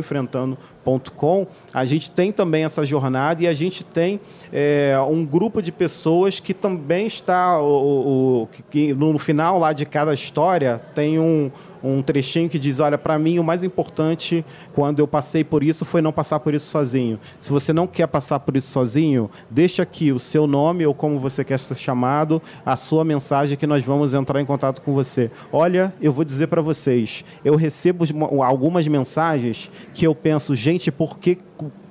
a gente tem também essa jornada e a gente tem é, um grupo de pessoas que também está o, o que, no final lá de cada história tem um um trechinho que diz: Olha, para mim o mais importante quando eu passei por isso foi não passar por isso sozinho. Se você não quer passar por isso sozinho, deixa aqui o seu nome ou como você quer ser chamado, a sua mensagem que nós vamos entrar em contato com você. Olha, eu vou dizer para vocês: eu recebo algumas mensagens que eu penso, gente, por que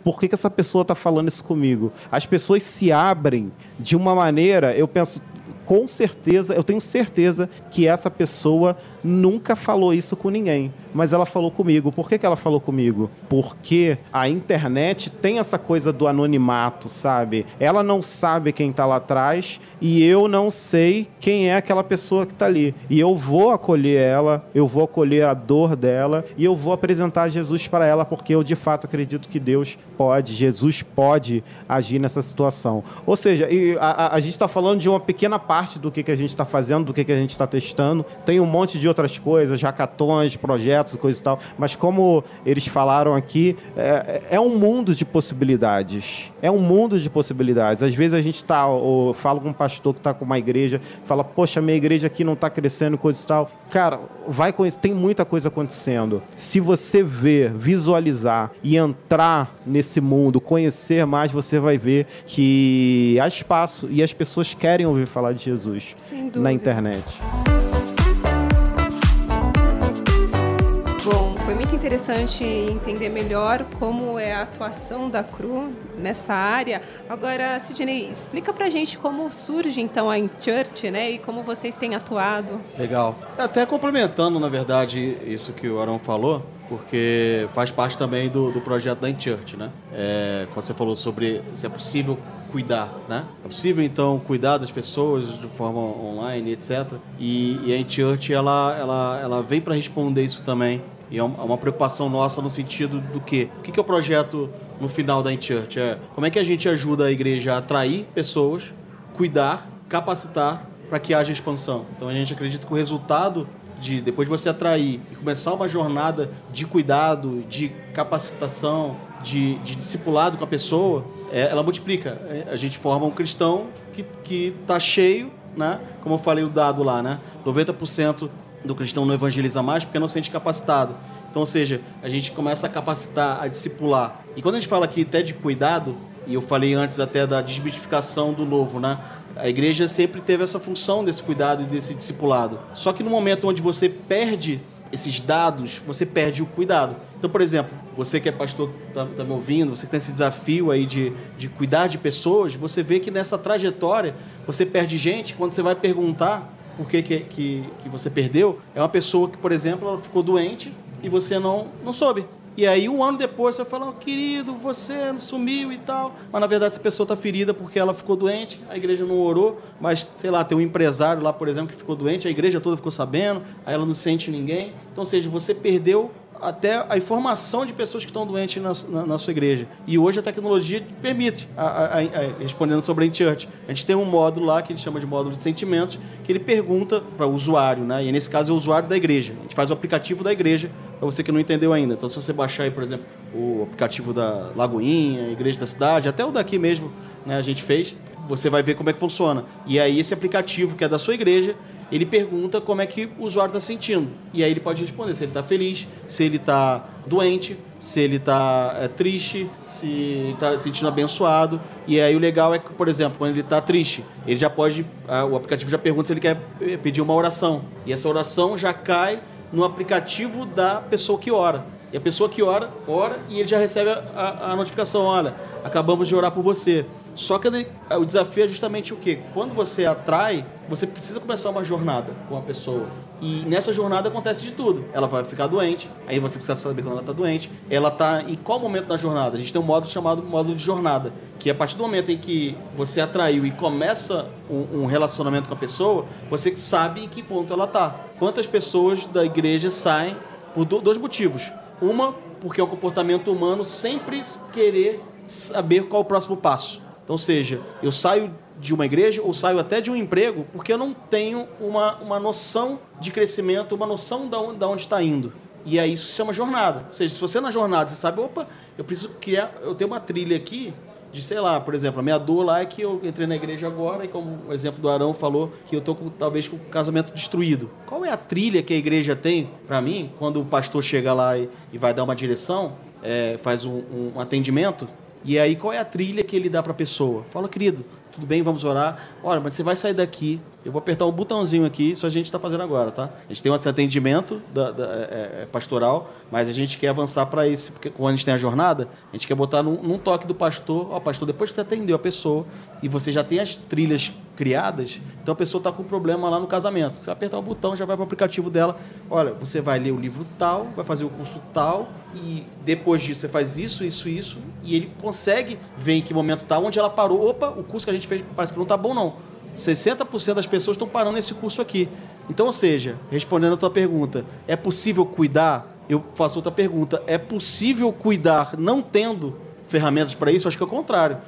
por que, que essa pessoa está falando isso comigo? As pessoas se abrem de uma maneira, eu penso, com certeza, eu tenho certeza que essa pessoa nunca falou isso com ninguém. Mas ela falou comigo. Por que, que ela falou comigo? Porque a internet tem essa coisa do anonimato, sabe? Ela não sabe quem está lá atrás e eu não sei quem é aquela pessoa que está ali. E eu vou acolher ela, eu vou acolher a dor dela e eu vou apresentar Jesus para ela, porque eu de fato acredito que Deus pode, Jesus pode agir nessa situação. Ou seja, a, a, a gente está falando de uma pequena parte do que, que a gente está fazendo, do que, que a gente está testando. Tem um monte de outras coisas, hackathons, projetos, coisas e tal. Mas como eles falaram aqui, é, é um mundo de possibilidades. É um mundo de possibilidades. Às vezes a gente está, fala com um pastor que está com uma igreja, fala, poxa, minha igreja aqui não está crescendo, coisa e tal. Cara, vai conhecer, tem muita coisa acontecendo. Se você ver, visualizar e entrar nesse mundo, conhecer mais, você vai ver que há espaço e as pessoas querem ouvir falar de Jesus na internet. Interessante entender melhor como é a atuação da CRU nessa área. Agora, Sidney, explica pra gente como surge então a InChurch, né? E como vocês têm atuado. Legal. Até complementando, na verdade, isso que o Arão falou, porque faz parte também do, do projeto da InChurch, né? É, quando você falou sobre se é possível cuidar, né? É possível então cuidar das pessoas de forma online, etc. E, e a InChurch ela, ela, ela vem para responder isso também. E é, é uma preocupação nossa no sentido do quê? O que é o projeto no final da InChurch? É como é que a gente ajuda a igreja a atrair pessoas, cuidar, capacitar para que haja expansão. Então a gente acredita que o resultado de depois de você atrair e começar uma jornada de cuidado, de capacitação, de, de discipulado com a pessoa, é, ela multiplica. É, a gente forma um cristão que está cheio, né? como eu falei o dado lá, né? 90% do cristão não evangeliza mais porque não se sente capacitado. Então, ou seja, a gente começa a capacitar, a discipular. E quando a gente fala aqui até de cuidado, e eu falei antes até da desmistificação do novo, né? A igreja sempre teve essa função desse cuidado e desse discipulado. Só que no momento onde você perde esses dados, você perde o cuidado. Então, por exemplo, você que é pastor, está tá me ouvindo, você que tem esse desafio aí de, de cuidar de pessoas, você vê que nessa trajetória você perde gente. Quando você vai perguntar por que, que, que, você perdeu, é uma pessoa que, por exemplo, ela ficou doente e você não, não soube. E aí, um ano depois, você fala, oh, querido, você sumiu e tal. Mas, na verdade, essa pessoa está ferida porque ela ficou doente, a igreja não orou, mas, sei lá, tem um empresário lá, por exemplo, que ficou doente, a igreja toda ficou sabendo, aí ela não sente ninguém. Então, ou seja, você perdeu até a informação de pessoas que estão doentes na, na, na sua igreja. E hoje a tecnologia permite, a, a, a, respondendo sobre a Church, a gente tem um módulo lá que ele chama de módulo de sentimentos, que ele pergunta para o usuário, né? e nesse caso é o usuário da igreja. A gente faz o aplicativo da igreja, para você que não entendeu ainda. Então, se você baixar aí, por exemplo, o aplicativo da Lagoinha, Igreja da Cidade, até o daqui mesmo, né, a gente fez, você vai ver como é que funciona. E aí esse aplicativo que é da sua igreja, ele pergunta como é que o usuário está sentindo. E aí ele pode responder se ele está feliz, se ele está doente, se ele está é, triste, se está se sentindo abençoado. E aí o legal é que, por exemplo, quando ele está triste, ele já pode, o aplicativo já pergunta se ele quer pedir uma oração. E essa oração já cai no aplicativo da pessoa que ora. E a pessoa que ora, ora e ele já recebe a, a notificação: olha, acabamos de orar por você. Só que o desafio é justamente o quê? Quando você atrai, você precisa começar uma jornada com a pessoa. E nessa jornada acontece de tudo. Ela vai ficar doente, aí você precisa saber quando ela está doente. Ela está em qual momento da jornada? A gente tem um módulo chamado módulo de jornada, que é a partir do momento em que você atraiu e começa um, um relacionamento com a pessoa, você sabe em que ponto ela está. Quantas pessoas da igreja saem por dois motivos. Uma, porque é o comportamento humano sempre querer saber qual o próximo passo. Então, seja, eu saio de uma igreja ou saio até de um emprego porque eu não tenho uma, uma noção de crescimento, uma noção de onde, onde está indo. E aí isso se chama jornada. Ou seja, se você na jornada você sabe, opa, eu preciso criar, eu tenho uma trilha aqui de, sei lá, por exemplo, a minha dor lá é que eu entrei na igreja agora e como o exemplo do Arão falou, que eu estou talvez com o casamento destruído. Qual é a trilha que a igreja tem para mim quando o pastor chega lá e, e vai dar uma direção, é, faz um, um atendimento? E aí, qual é a trilha que ele dá para a pessoa? Fala, querido, tudo bem, vamos orar. Olha, mas você vai sair daqui, eu vou apertar um botãozinho aqui, isso a gente está fazendo agora, tá? A gente tem esse atendimento da, da, é, é, pastoral, mas a gente quer avançar para esse, porque quando a gente tem a jornada, a gente quer botar num, num toque do pastor, ó, pastor, depois que você atendeu a pessoa e você já tem as trilhas criadas. Então a pessoa está com um problema lá no casamento. Você vai apertar o botão, já vai para o aplicativo dela. Olha, você vai ler o livro tal, vai fazer o curso tal, e depois disso você faz isso, isso, isso, e ele consegue ver em que momento está, onde ela parou. Opa, o curso que a gente parece que não está bom, não. 60% das pessoas estão parando nesse curso aqui. Então, ou seja, respondendo a tua pergunta, é possível cuidar? Eu faço outra pergunta. É possível cuidar não tendo ferramentas para isso? Acho que é o contrário.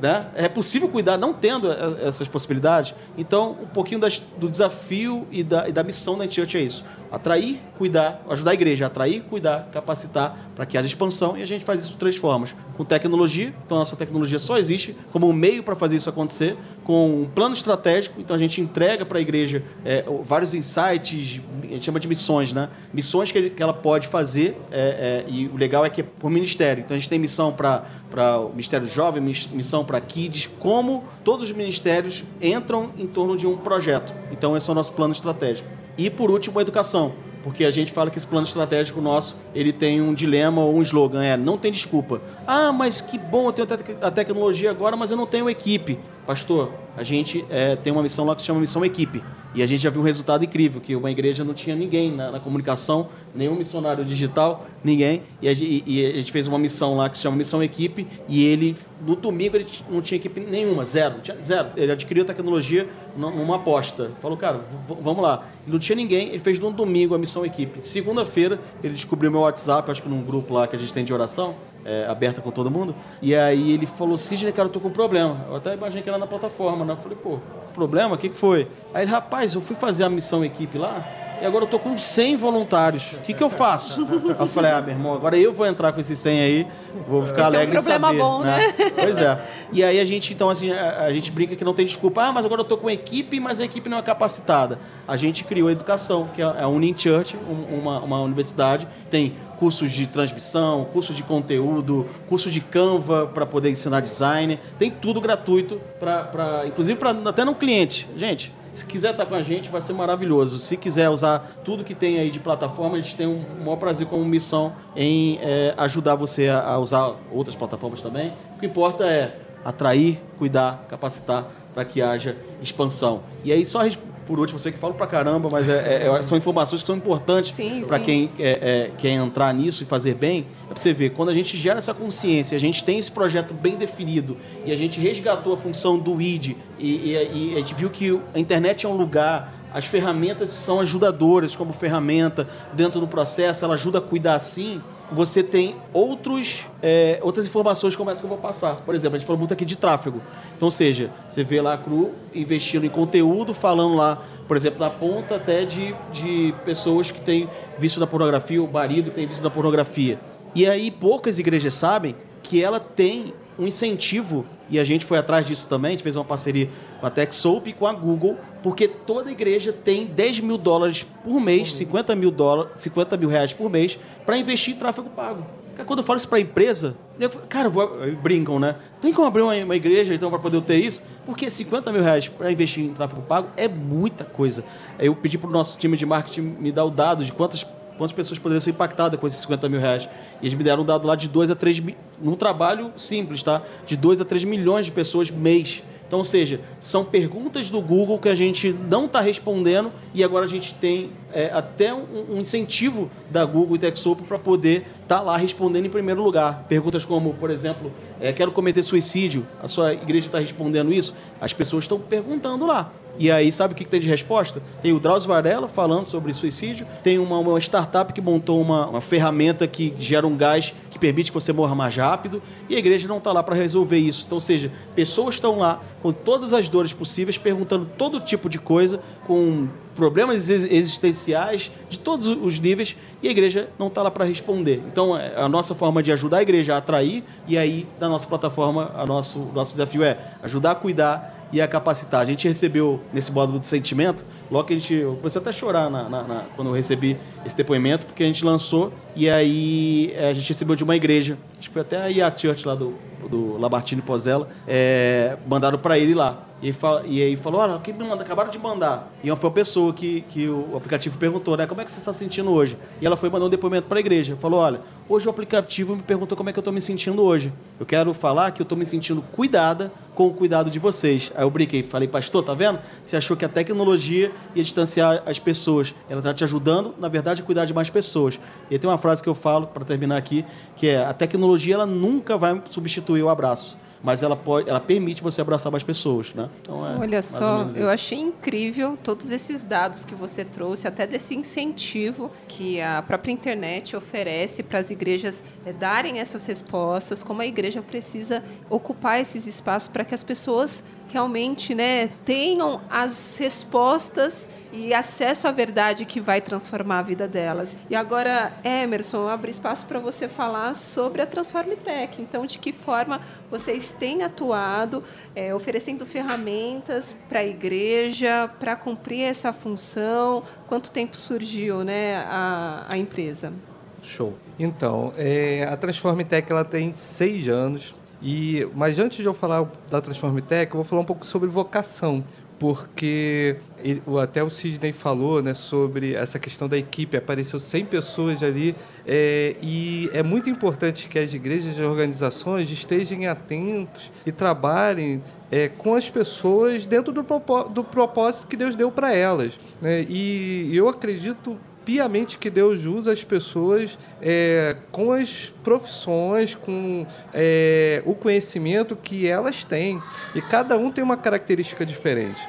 Né? É possível cuidar não tendo essas possibilidades? Então, um pouquinho das, do desafio e da, e da missão da Church é isso atrair, cuidar, ajudar a igreja a atrair, cuidar, capacitar para que haja expansão e a gente faz isso de três formas. Com tecnologia, então a nossa tecnologia só existe como um meio para fazer isso acontecer, com um plano estratégico, então a gente entrega para a igreja é, vários insights, a gente chama de missões, né? Missões que, que ela pode fazer é, é, e o legal é que é por ministério. Então a gente tem missão para o Ministério Jovem, missão para Kids, como todos os ministérios entram em torno de um projeto. Então esse é o nosso plano estratégico. E por último, a educação, porque a gente fala que esse plano estratégico nosso, ele tem um dilema ou um slogan, é não tem desculpa. Ah, mas que bom, eu tenho a tecnologia agora, mas eu não tenho equipe. Pastor, a gente é, tem uma missão lá que se chama Missão Equipe. E a gente já viu um resultado incrível, que uma igreja não tinha ninguém na, na comunicação, nenhum missionário digital, ninguém. E a, e, e a, gente fez uma missão lá que se chama Missão Equipe, e ele, no domingo, ele não tinha equipe nenhuma, zero. Tinha, zero. Ele adquiriu a tecnologia numa aposta. Falou, cara, vamos lá. Ele não tinha ninguém, ele fez no domingo a Missão Equipe. Segunda-feira, ele descobriu meu WhatsApp, acho que num grupo lá que a gente tem de oração, é, aberta com todo mundo. E aí ele falou, Sidney, cara, eu tô com um problema. Eu até imaginei que era na plataforma, né? Eu falei, pô, problema? O que, que foi? Aí ele, rapaz, eu fui fazer a missão equipe lá e agora eu tô com 100 voluntários. O que, que eu faço? eu falei, ah, meu irmão, agora eu vou entrar com esses 100 aí, vou ficar Esse alegre é um problema saber, bom, né? né? Pois é. E aí a gente, então, assim, a, a, gente brinca que não tem desculpa. Ah, mas agora eu tô com equipe, mas a equipe não é capacitada. A gente criou a educação, que é a Unin Church, uma, uma universidade, tem cursos de transmissão, curso de conteúdo, curso de Canva para poder ensinar design. Tem tudo gratuito, pra, pra, inclusive pra, até no cliente. Gente, se quiser estar tá com a gente, vai ser maravilhoso. Se quiser usar tudo que tem aí de plataforma, a gente tem um maior prazer como missão em é, ajudar você a, a usar outras plataformas também. O que importa é atrair, cuidar, capacitar para que haja expansão. E aí, só por último, eu sei que falo pra caramba, mas é, é, são informações que são importantes para quem é, é, quer entrar nisso e fazer bem. É pra você ver, quando a gente gera essa consciência, a gente tem esse projeto bem definido e a gente resgatou a função do ID e, e, e a gente viu que a internet é um lugar as ferramentas são ajudadoras como ferramenta dentro do processo, ela ajuda a cuidar assim você tem outros, é, outras informações como essa que eu vou passar. Por exemplo, a gente falou muito aqui de tráfego. Então, ou seja, você vê lá a Cru investindo em conteúdo, falando lá, por exemplo, na ponta até de, de pessoas que têm visto da pornografia, o marido que tem visto da pornografia. E aí poucas igrejas sabem que ela tem um incentivo, e a gente foi atrás disso também, a gente fez uma parceria com a TechSoap e com a Google, porque toda igreja tem 10 mil dólares por mês, 50 mil, dólares, 50 mil reais por mês, para investir em tráfego pago. Quando eu falo isso para a empresa, cara, vou, brincam, né? Tem como abrir uma, uma igreja então para poder ter isso? Porque 50 mil reais para investir em tráfego pago é muita coisa. Eu pedi para o nosso time de marketing me dar o dado de quantas quantas pessoas poderiam ser impactadas com esses 50 mil reais. E eles me deram um dado lá de 2 a 3 num trabalho simples, tá? De 2 a 3 milhões de pessoas mês. Então, ou seja, são perguntas do Google que a gente não está respondendo e agora a gente tem é, até um, um, incentivo da Google e TechSoup para poder estar tá lá respondendo em primeiro lugar. Perguntas como, por exemplo, é, quero cometer suicídio, a sua igreja está respondendo isso? As pessoas estão perguntando lá. E aí, sabe o que, tem de resposta? Tem o Drauzio Varela falando sobre suicídio, tem uma, uma startup que montou uma, uma, ferramenta que gera um gás que permite que você morra mais rápido, e a igreja não está lá para resolver isso. Então, ou seja, pessoas estão lá com todas as dores possíveis, perguntando todo tipo de coisa, com problemas existenciais de todos os níveis, e a igreja não está lá para responder. Então, é, a nossa forma de ajudar a igreja a atrair, e aí, na nossa plataforma, o nosso, nosso desafio é ajudar a cuidar e a capacitar. A gente recebeu nesse módulo de sentimento, logo que a gente. Eu comecei até a chorar na, na, na, quando eu recebi esse depoimento, porque a gente lançou e aí eh, a gente recebeu de uma igreja. Acho que foi até a IA Church lá do, do Labartine Pozella, é, mandaram para ele lá. E, fala, e aí falou, olha, quem me manda, acabaram de mandar. E foi uma pessoa que, que o aplicativo perguntou, né? Como é que você está sentindo hoje? E ela foi mandar um depoimento para a igreja. Falou, olha, hoje o aplicativo me perguntou como é que eu estou me sentindo hoje. Eu quero falar que eu estou me sentindo cuidada com o cuidado de vocês. Aí eu brinquei, falei, pastor, tá vendo? Você achou que a tecnologia ia distanciar as pessoas. Ela está te ajudando, na verdade, a cuidar de mais pessoas. E tem uma frase que eu falo, para terminar aqui, que é, a tecnologia ela nunca vai substituir o abraço mas ela pode, ela permite você abraçar mais pessoas, né? Então é Olha só, eu achei incrível todos esses dados que você trouxe, até desse incentivo que a própria internet oferece para as igrejas é, darem essas respostas, como a igreja precisa ocupar esses espaços para que as pessoas realmente né, tenham as respostas e acesso à verdade que vai transformar a vida delas. E agora, Emerson, abre espaço para você falar sobre a Transforme Tech. Então, de que forma vocês têm atuado, é, oferecendo ferramentas para a igreja, para cumprir essa função? Quanto tempo surgiu né, a, a empresa? Show. Então, é, a Transforme Tech ela tem seis anos. E, mas antes de eu falar da Transforme Tech, eu vou falar um pouco sobre vocação, porque ele, até o Sidney falou né, sobre essa questão da equipe, apareceu 100 pessoas ali, é, e é muito importante que as igrejas e organizações estejam atentos e trabalhem é, com as pessoas dentro do, do propósito que Deus deu para elas. Né? E eu acredito piamente que Deus usa as pessoas é, com as profissões, com é, o conhecimento que elas têm. E cada um tem uma característica diferente.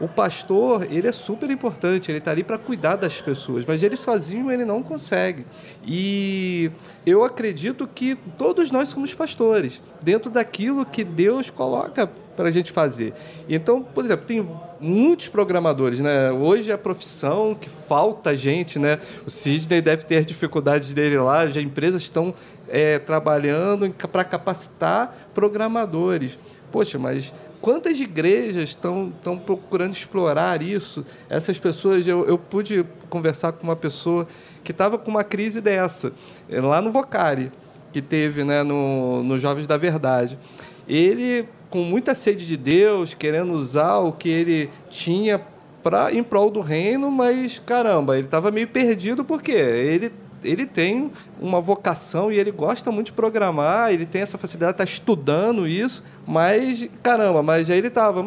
O pastor, ele é super importante, ele está ali para cuidar das pessoas, mas ele sozinho ele não consegue. E eu acredito que todos nós somos pastores, dentro daquilo que Deus coloca para a gente fazer. Então, por exemplo, tem muitos programadores, né? Hoje é a profissão que falta gente, né? O Sidney deve ter dificuldades dele lá, as empresas estão é, trabalhando para capacitar programadores. Poxa, mas quantas igrejas estão, procurando explorar isso? Essas pessoas, eu, eu pude conversar com uma pessoa que estava com uma crise dessa, lá no Vocari, que teve né, no, no Jovens da Verdade. Ele com muita sede de Deus, querendo usar o que ele tinha para em prol do reino, mas caramba, ele estava meio perdido porque ele ele tem uma vocação e ele gosta muito de programar, ele tem essa facilidade, está estudando isso, mas caramba, mas aí ele estava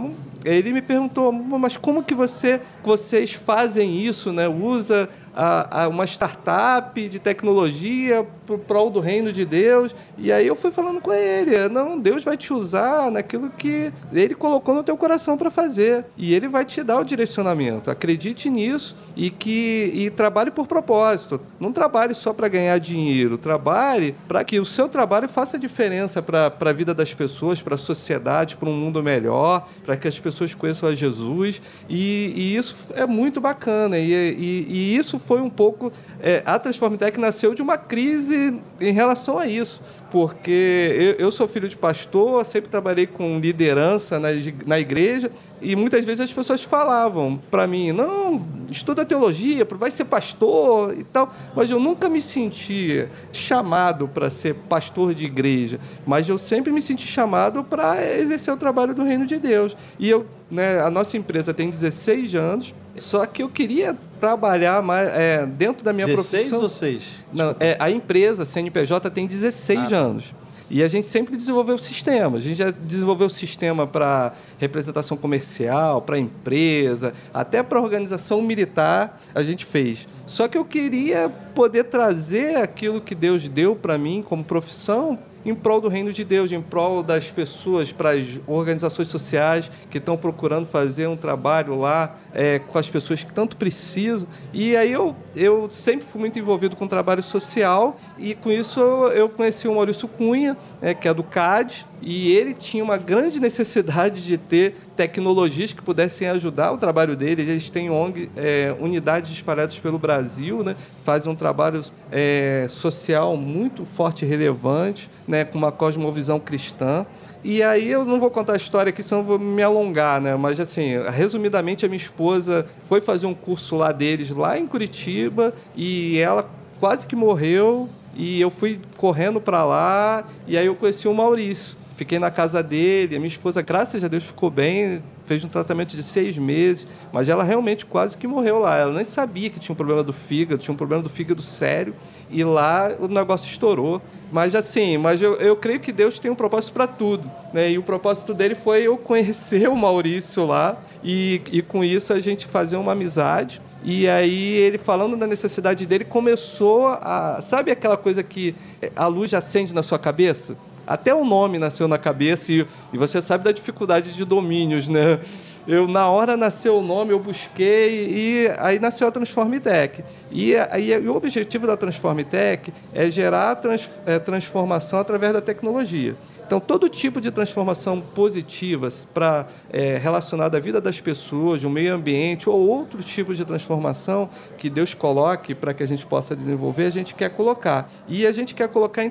ele me perguntou, mas como que você, vocês fazem isso, né? Usa a, a uma startup de tecnologia para o prol do reino de Deus. E aí eu fui falando com ele, não, Deus vai te usar naquilo que Ele colocou no teu coração para fazer. E Ele vai te dar o direcionamento. Acredite nisso e que e trabalhe por propósito. Não trabalhe só para ganhar dinheiro, trabalhe para que o seu trabalho faça diferença para a vida das pessoas, para a sociedade, para um mundo melhor, para que as pessoas conheçam a Jesus. E, e isso é muito bacana. E, e, e isso foi um pouco é, a Transformitec nasceu de uma crise em relação a isso porque eu, eu, sou filho de pastor, sempre trabalhei com liderança na, na igreja, e muitas vezes as pessoas falavam para mim: não, estuda teologia, vai ser pastor e tal, mas eu nunca me senti chamado para ser pastor de igreja, mas eu sempre me senti chamado para exercer o trabalho do reino de Deus. E eu, né, a nossa empresa tem 16 anos, só que eu queria trabalhar mais é, dentro da minha 16 profissão. 16 ou 6? Não, é, a empresa CNPJ tem 16 ah, anos. E a gente sempre desenvolveu o sistema. A gente já desenvolveu o sistema para representação comercial, para empresa, até para organização militar a gente fez. Só que eu queria poder trazer aquilo que Deus deu para mim como profissão em prol do reino de Deus, em prol das pessoas, para as organizações sociais que estão procurando fazer um trabalho lá é, com as pessoas que tanto precisam. E aí eu, eu sempre fui muito envolvido com trabalho social e com isso eu conheci o Maurício Cunha, é, que é do CAD, e ele tinha uma grande necessidade de ter tecnologias que pudessem ajudar o trabalho dele. Eles têm ONG, é, unidades espalhadas pelo Brasil, né? fazem um trabalho é, social muito forte e relevante, né? com uma cosmovisão cristã. E aí eu não vou contar a história aqui, senão vou me alongar, né? Mas assim, resumidamente, a minha esposa foi fazer um curso lá deles, lá em Curitiba, e ela quase que morreu. E eu fui correndo para lá, e aí eu conheci o Maurício. Fiquei na casa dele, a minha esposa, graças a Deus, ficou bem, fez um tratamento de seis meses, mas ela realmente quase que morreu lá. Ela nem sabia que tinha um problema do fígado, tinha um problema do fígado sério, e lá o negócio estourou. Mas assim, mas eu, eu creio que Deus tem um propósito para tudo. Né? E o propósito dele foi eu conhecer o Maurício lá, e, e com isso a gente fazer uma amizade. E aí ele falando da necessidade dele começou a, sabe aquela coisa que a luz acende na sua cabeça? Até o nome nasceu na cabeça e, e você sabe da dificuldade de domínios, né? Eu, na hora nasceu o nome, eu busquei e aí nasceu a Transform Tech. E, aí, o objetivo da Transform Tech é gerar trans, é, transformação através da tecnologia. Então, todo tipo de transformação positivas para é, relacionada à vida das pessoas, o meio ambiente ou outro tipo de transformação que Deus coloque para que a gente possa desenvolver, a gente quer colocar. E a gente quer colocar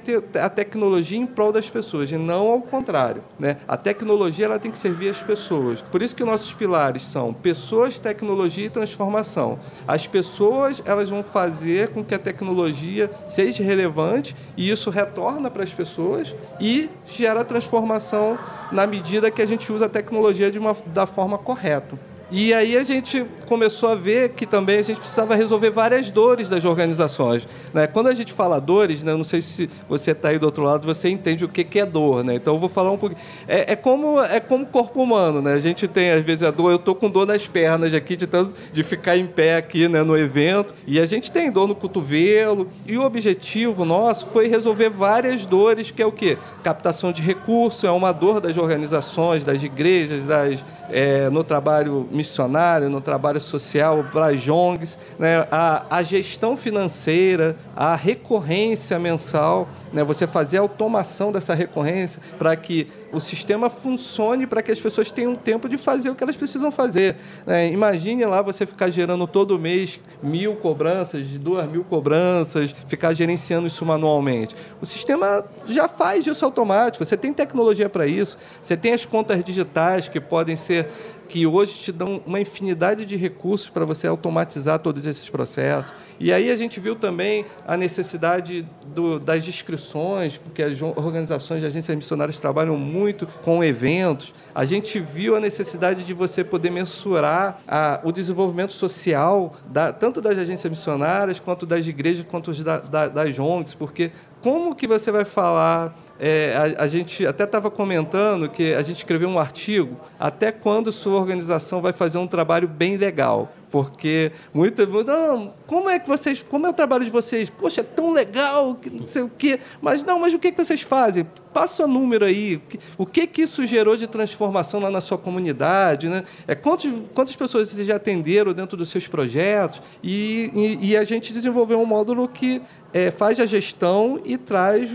a tecnologia em prol das pessoas e não ao contrário. Né? A tecnologia ela tem que servir as pessoas. Por isso que nossos pilares são pessoas, tecnologia e transformação. As pessoas elas vão fazer com que a tecnologia seja relevante e isso retorna para as pessoas e gera transformação na medida que a gente usa a tecnologia de uma, da forma correta. E aí a gente começou a ver que também a gente precisava resolver várias dores das organizações. Né? Quando a gente fala dores, né, não sei se você está aí do outro lado, você entende o que, que é dor. Né? Então eu vou falar um pouquinho. É, é como é como corpo humano. Né? A gente tem, às vezes, a dor. Eu estou com dor nas pernas aqui, de, tanto, de ficar em pé aqui né, no evento. E a gente tem dor no cotovelo. E o objetivo nosso foi resolver várias dores, que é o quê? Captação de recursos, é uma dor das organizações, das igrejas, das, é, no trabalho missionário, no trabalho social, para as ONGs, né? a, a gestão financeira, a recorrência mensal, né? você fazer a automação dessa recorrência para que o sistema funcione, para que as pessoas tenham tempo de fazer o que elas precisam fazer. Né? Imagine lá você ficar gerando todo mês mil cobranças, duas mil cobranças, ficar gerenciando isso manualmente. O sistema já faz isso automático, você tem tecnologia para isso, você tem as contas digitais que podem ser que hoje te dão uma infinidade de recursos para você automatizar todos esses processos. E aí a gente viu também a necessidade do, das inscrições, porque as organizações de agências missionárias trabalham muito com eventos. A gente viu a necessidade de você poder mensurar a, o desenvolvimento social, da, tanto das agências missionárias, quanto das igrejas, quanto da, da, das ONGs, porque como que você vai falar é, a, a, gente até estava comentando que a gente escreveu um artigo até quando sua organização vai fazer um trabalho bem legal. Porque muita não, como é que vocês, como é o trabalho de vocês? Poxa, é tão legal, que não sei o quê. Mas não, mas o que, que vocês fazem? Passa o número aí. O que que isso gerou de transformação lá na sua comunidade, né? É quantos, quantas pessoas vocês já atenderam dentro dos seus projetos? E, e, e a gente desenvolveu um módulo que é, faz a gestão e traz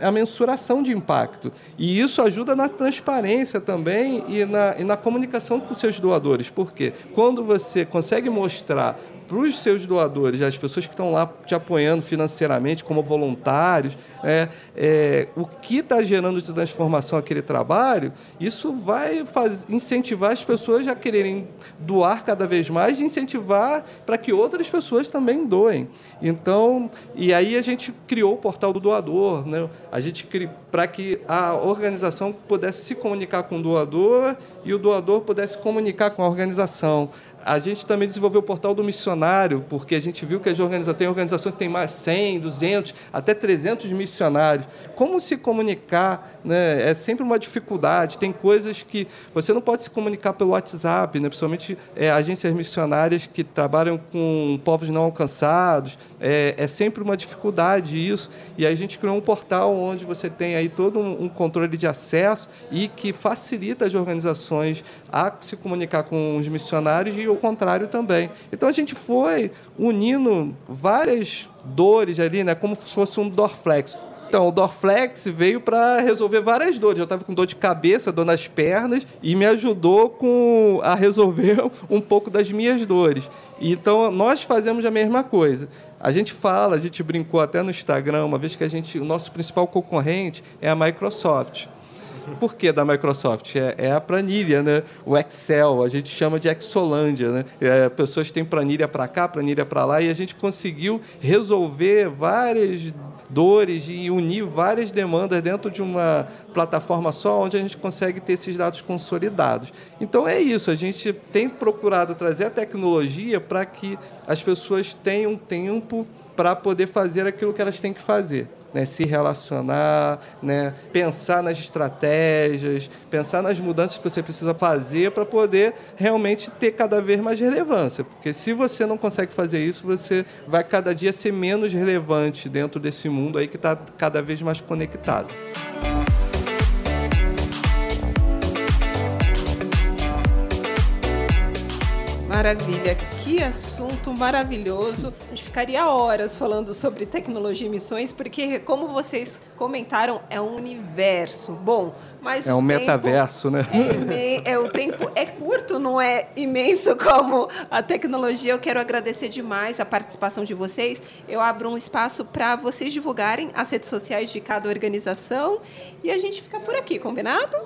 a, a, mensuração de impacto. E isso ajuda na transparência também e na, e na comunicação com seus doadores. Por quê? Quando você consegue mostrar para os seus doadores, as pessoas que estão lá te apoiando financeiramente como voluntários, é, é, o que está gerando de transformação aquele trabalho, isso vai faz, incentivar as pessoas a quererem doar cada vez mais e incentivar para que outras pessoas também doem. Então, e aí a gente criou o portal do doador, né? a gente para que a organização pudesse se comunicar com o doador e o doador pudesse comunicar com a organização. A gente também desenvolveu o portal do missionário, porque a gente viu que as organizações, tem organizações que têm mais 100, 200, até 300 missionários. Como se comunicar? Né? É sempre uma dificuldade. Tem coisas que você não pode se comunicar pelo WhatsApp, né? principalmente é, agências missionárias que trabalham com povos não alcançados. É, é, sempre uma dificuldade isso. E aí a gente criou um portal onde você tem aí todo um, um controle de acesso e que facilita as organizações a se comunicar com os missionários e o contrário também. Então a gente foi unindo várias dores ali, né, como se fosse um Dorflex. Então, o Dorflex veio para resolver várias dores. Eu estava com dor de cabeça, dor nas pernas, e me ajudou com, a resolver um pouco das minhas dores. Então, nós fazemos a mesma coisa. A gente fala, a gente brincou até no Instagram, uma vez que a gente, o nosso principal concorrente é a Microsoft. Por que da Microsoft? É, é, a planilha, né? O Excel, a gente chama de Exolândia, né? É, pessoas têm planilha para cá, planilha para lá, e a gente conseguiu resolver várias dores e unir várias demandas dentro de uma plataforma só, onde a gente consegue ter esses dados consolidados. Então é isso, a gente tem procurado trazer a tecnologia para que as pessoas tenham tempo para poder fazer aquilo que elas têm que fazer né, se relacionar, né, pensar nas estratégias, pensar nas mudanças que você precisa fazer para poder realmente ter cada vez mais relevância. Porque se você não consegue fazer isso, você vai cada dia ser menos relevante dentro desse mundo aí que está cada vez mais conectado. Maravilha, que assunto maravilhoso. A gente ficaria horas falando sobre tecnologia e missões, porque, como vocês comentaram, é um universo. Bom, mas é um metaverso, né? É, é, o tempo é curto, não é imenso como a tecnologia. Eu quero agradecer demais a participação de vocês. Eu abro um espaço para vocês divulgarem as redes sociais de cada organização e a gente fica por aqui, combinado?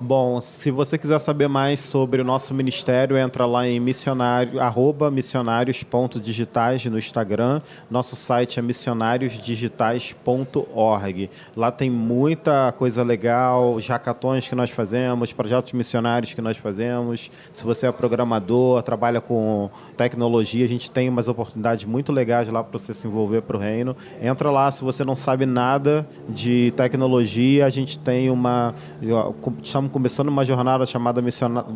Bom, se você quiser saber mais sobre o nosso ministério, entra lá em missionário, arroba missionários.digitais no Instagram. Nosso site é missionariosdigitais.org. Lá tem muita coisa legal, jacatões que nós fazemos, projetos missionários que nós fazemos. Se você é programador, trabalha com tecnologia, a gente tem umas oportunidades muito legais lá para você se envolver para o reino. Entra lá, se você não sabe nada de tecnologia, a gente tem uma... Estamos começando uma jornada chamada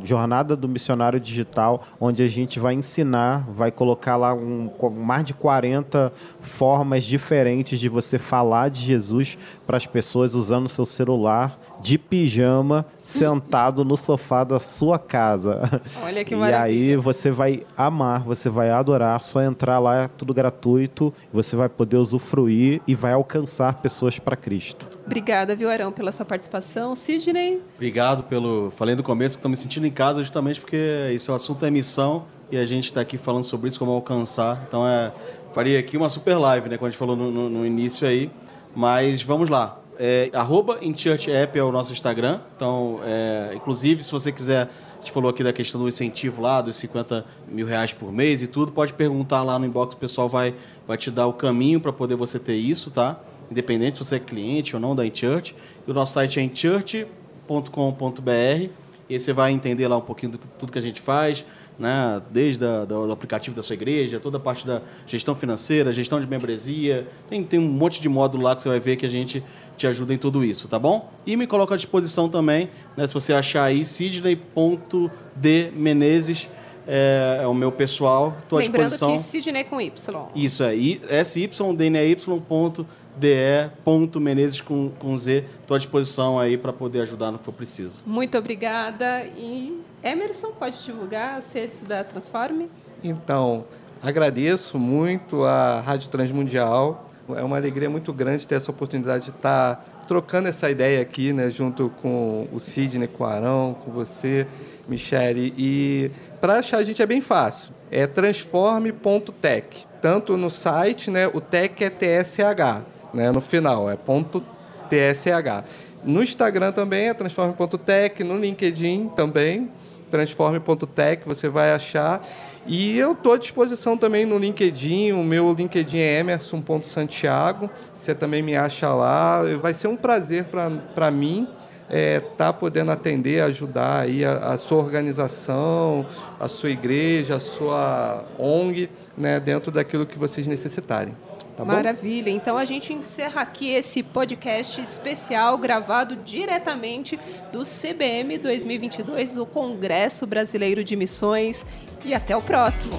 Jornada do Missionário Digital, onde a gente vai ensinar, vai colocar lá um, mais de 40 formas diferentes de você falar de Jesus para as pessoas usando o seu celular de pijama, sentado no sofá da sua casa. Olha que maravilha. E aí você vai amar, você vai adorar, só entrar lá, é tudo gratuito, você vai poder usufruir e vai alcançar pessoas para Cristo. Obrigada, viu, Arão, pela sua participação. Sidney? Obrigado pelo... Falei no começo que estou me sentindo em casa justamente porque esse assunto é missão e a gente está aqui falando sobre isso, como alcançar. Então, é, faria aqui uma super live, né, como a gente falou no, no, no início aí. Mas vamos lá. É, arroba App é o nosso Instagram. Então, é, inclusive, se você quiser, a gente falou aqui da questão do incentivo lá, dos 50 mil reais por mês e tudo, pode perguntar lá no inbox, o pessoal vai, vai te dar o caminho para poder você ter isso, tá? Independente se você é cliente ou não da InChurch. E o nosso site é inchurch.com.br. E aí você vai entender lá um pouquinho do tudo que a gente faz, né? desde a, do, do, aplicativo da sua igreja, toda a parte da gestão financeira, gestão de membresia. Tem, tem um monte de módulo lá que você vai ver que a gente te ajuda em tudo isso, tá bom? E me coloca à disposição também, né? se você achar aí, sidney.dmenezes, é, é o meu pessoal, estou à disposição. Lembrando que Sidney com Y. Isso, é, S-Y-D-N-E-Y.de.menezes com, com Z. Estou à disposição aí para poder ajudar no que for preciso. Muito obrigada e Emerson, pode divulgar as redes da Transforme? Então, agradeço muito a Rádio Transmundial. É uma alegria muito grande ter essa oportunidade de estar trocando essa ideia aqui, né, junto com o Sidney, com o Arão, com você, Michele. E para achar a gente é bem fácil. É transforme.tech. Tanto no site, né, o tech é TSH, né, no final, é ponto .tsh. No Instagram também é transforme.tech, no LinkedIn também transforme.tech, você vai achar. E eu estou à disposição também no LinkedIn, o meu LinkedIn é emerson.santiago, você também me acha lá. Vai ser um prazer para mim estar é, tá podendo atender, ajudar aí a, a, sua organização, a sua igreja, a sua ONG, né, dentro daquilo que vocês necessitarem. Tá Maravilha. Então a gente encerra aqui esse podcast especial gravado diretamente do CBM 2022, o Congresso Brasileiro de Missões. E até o próximo.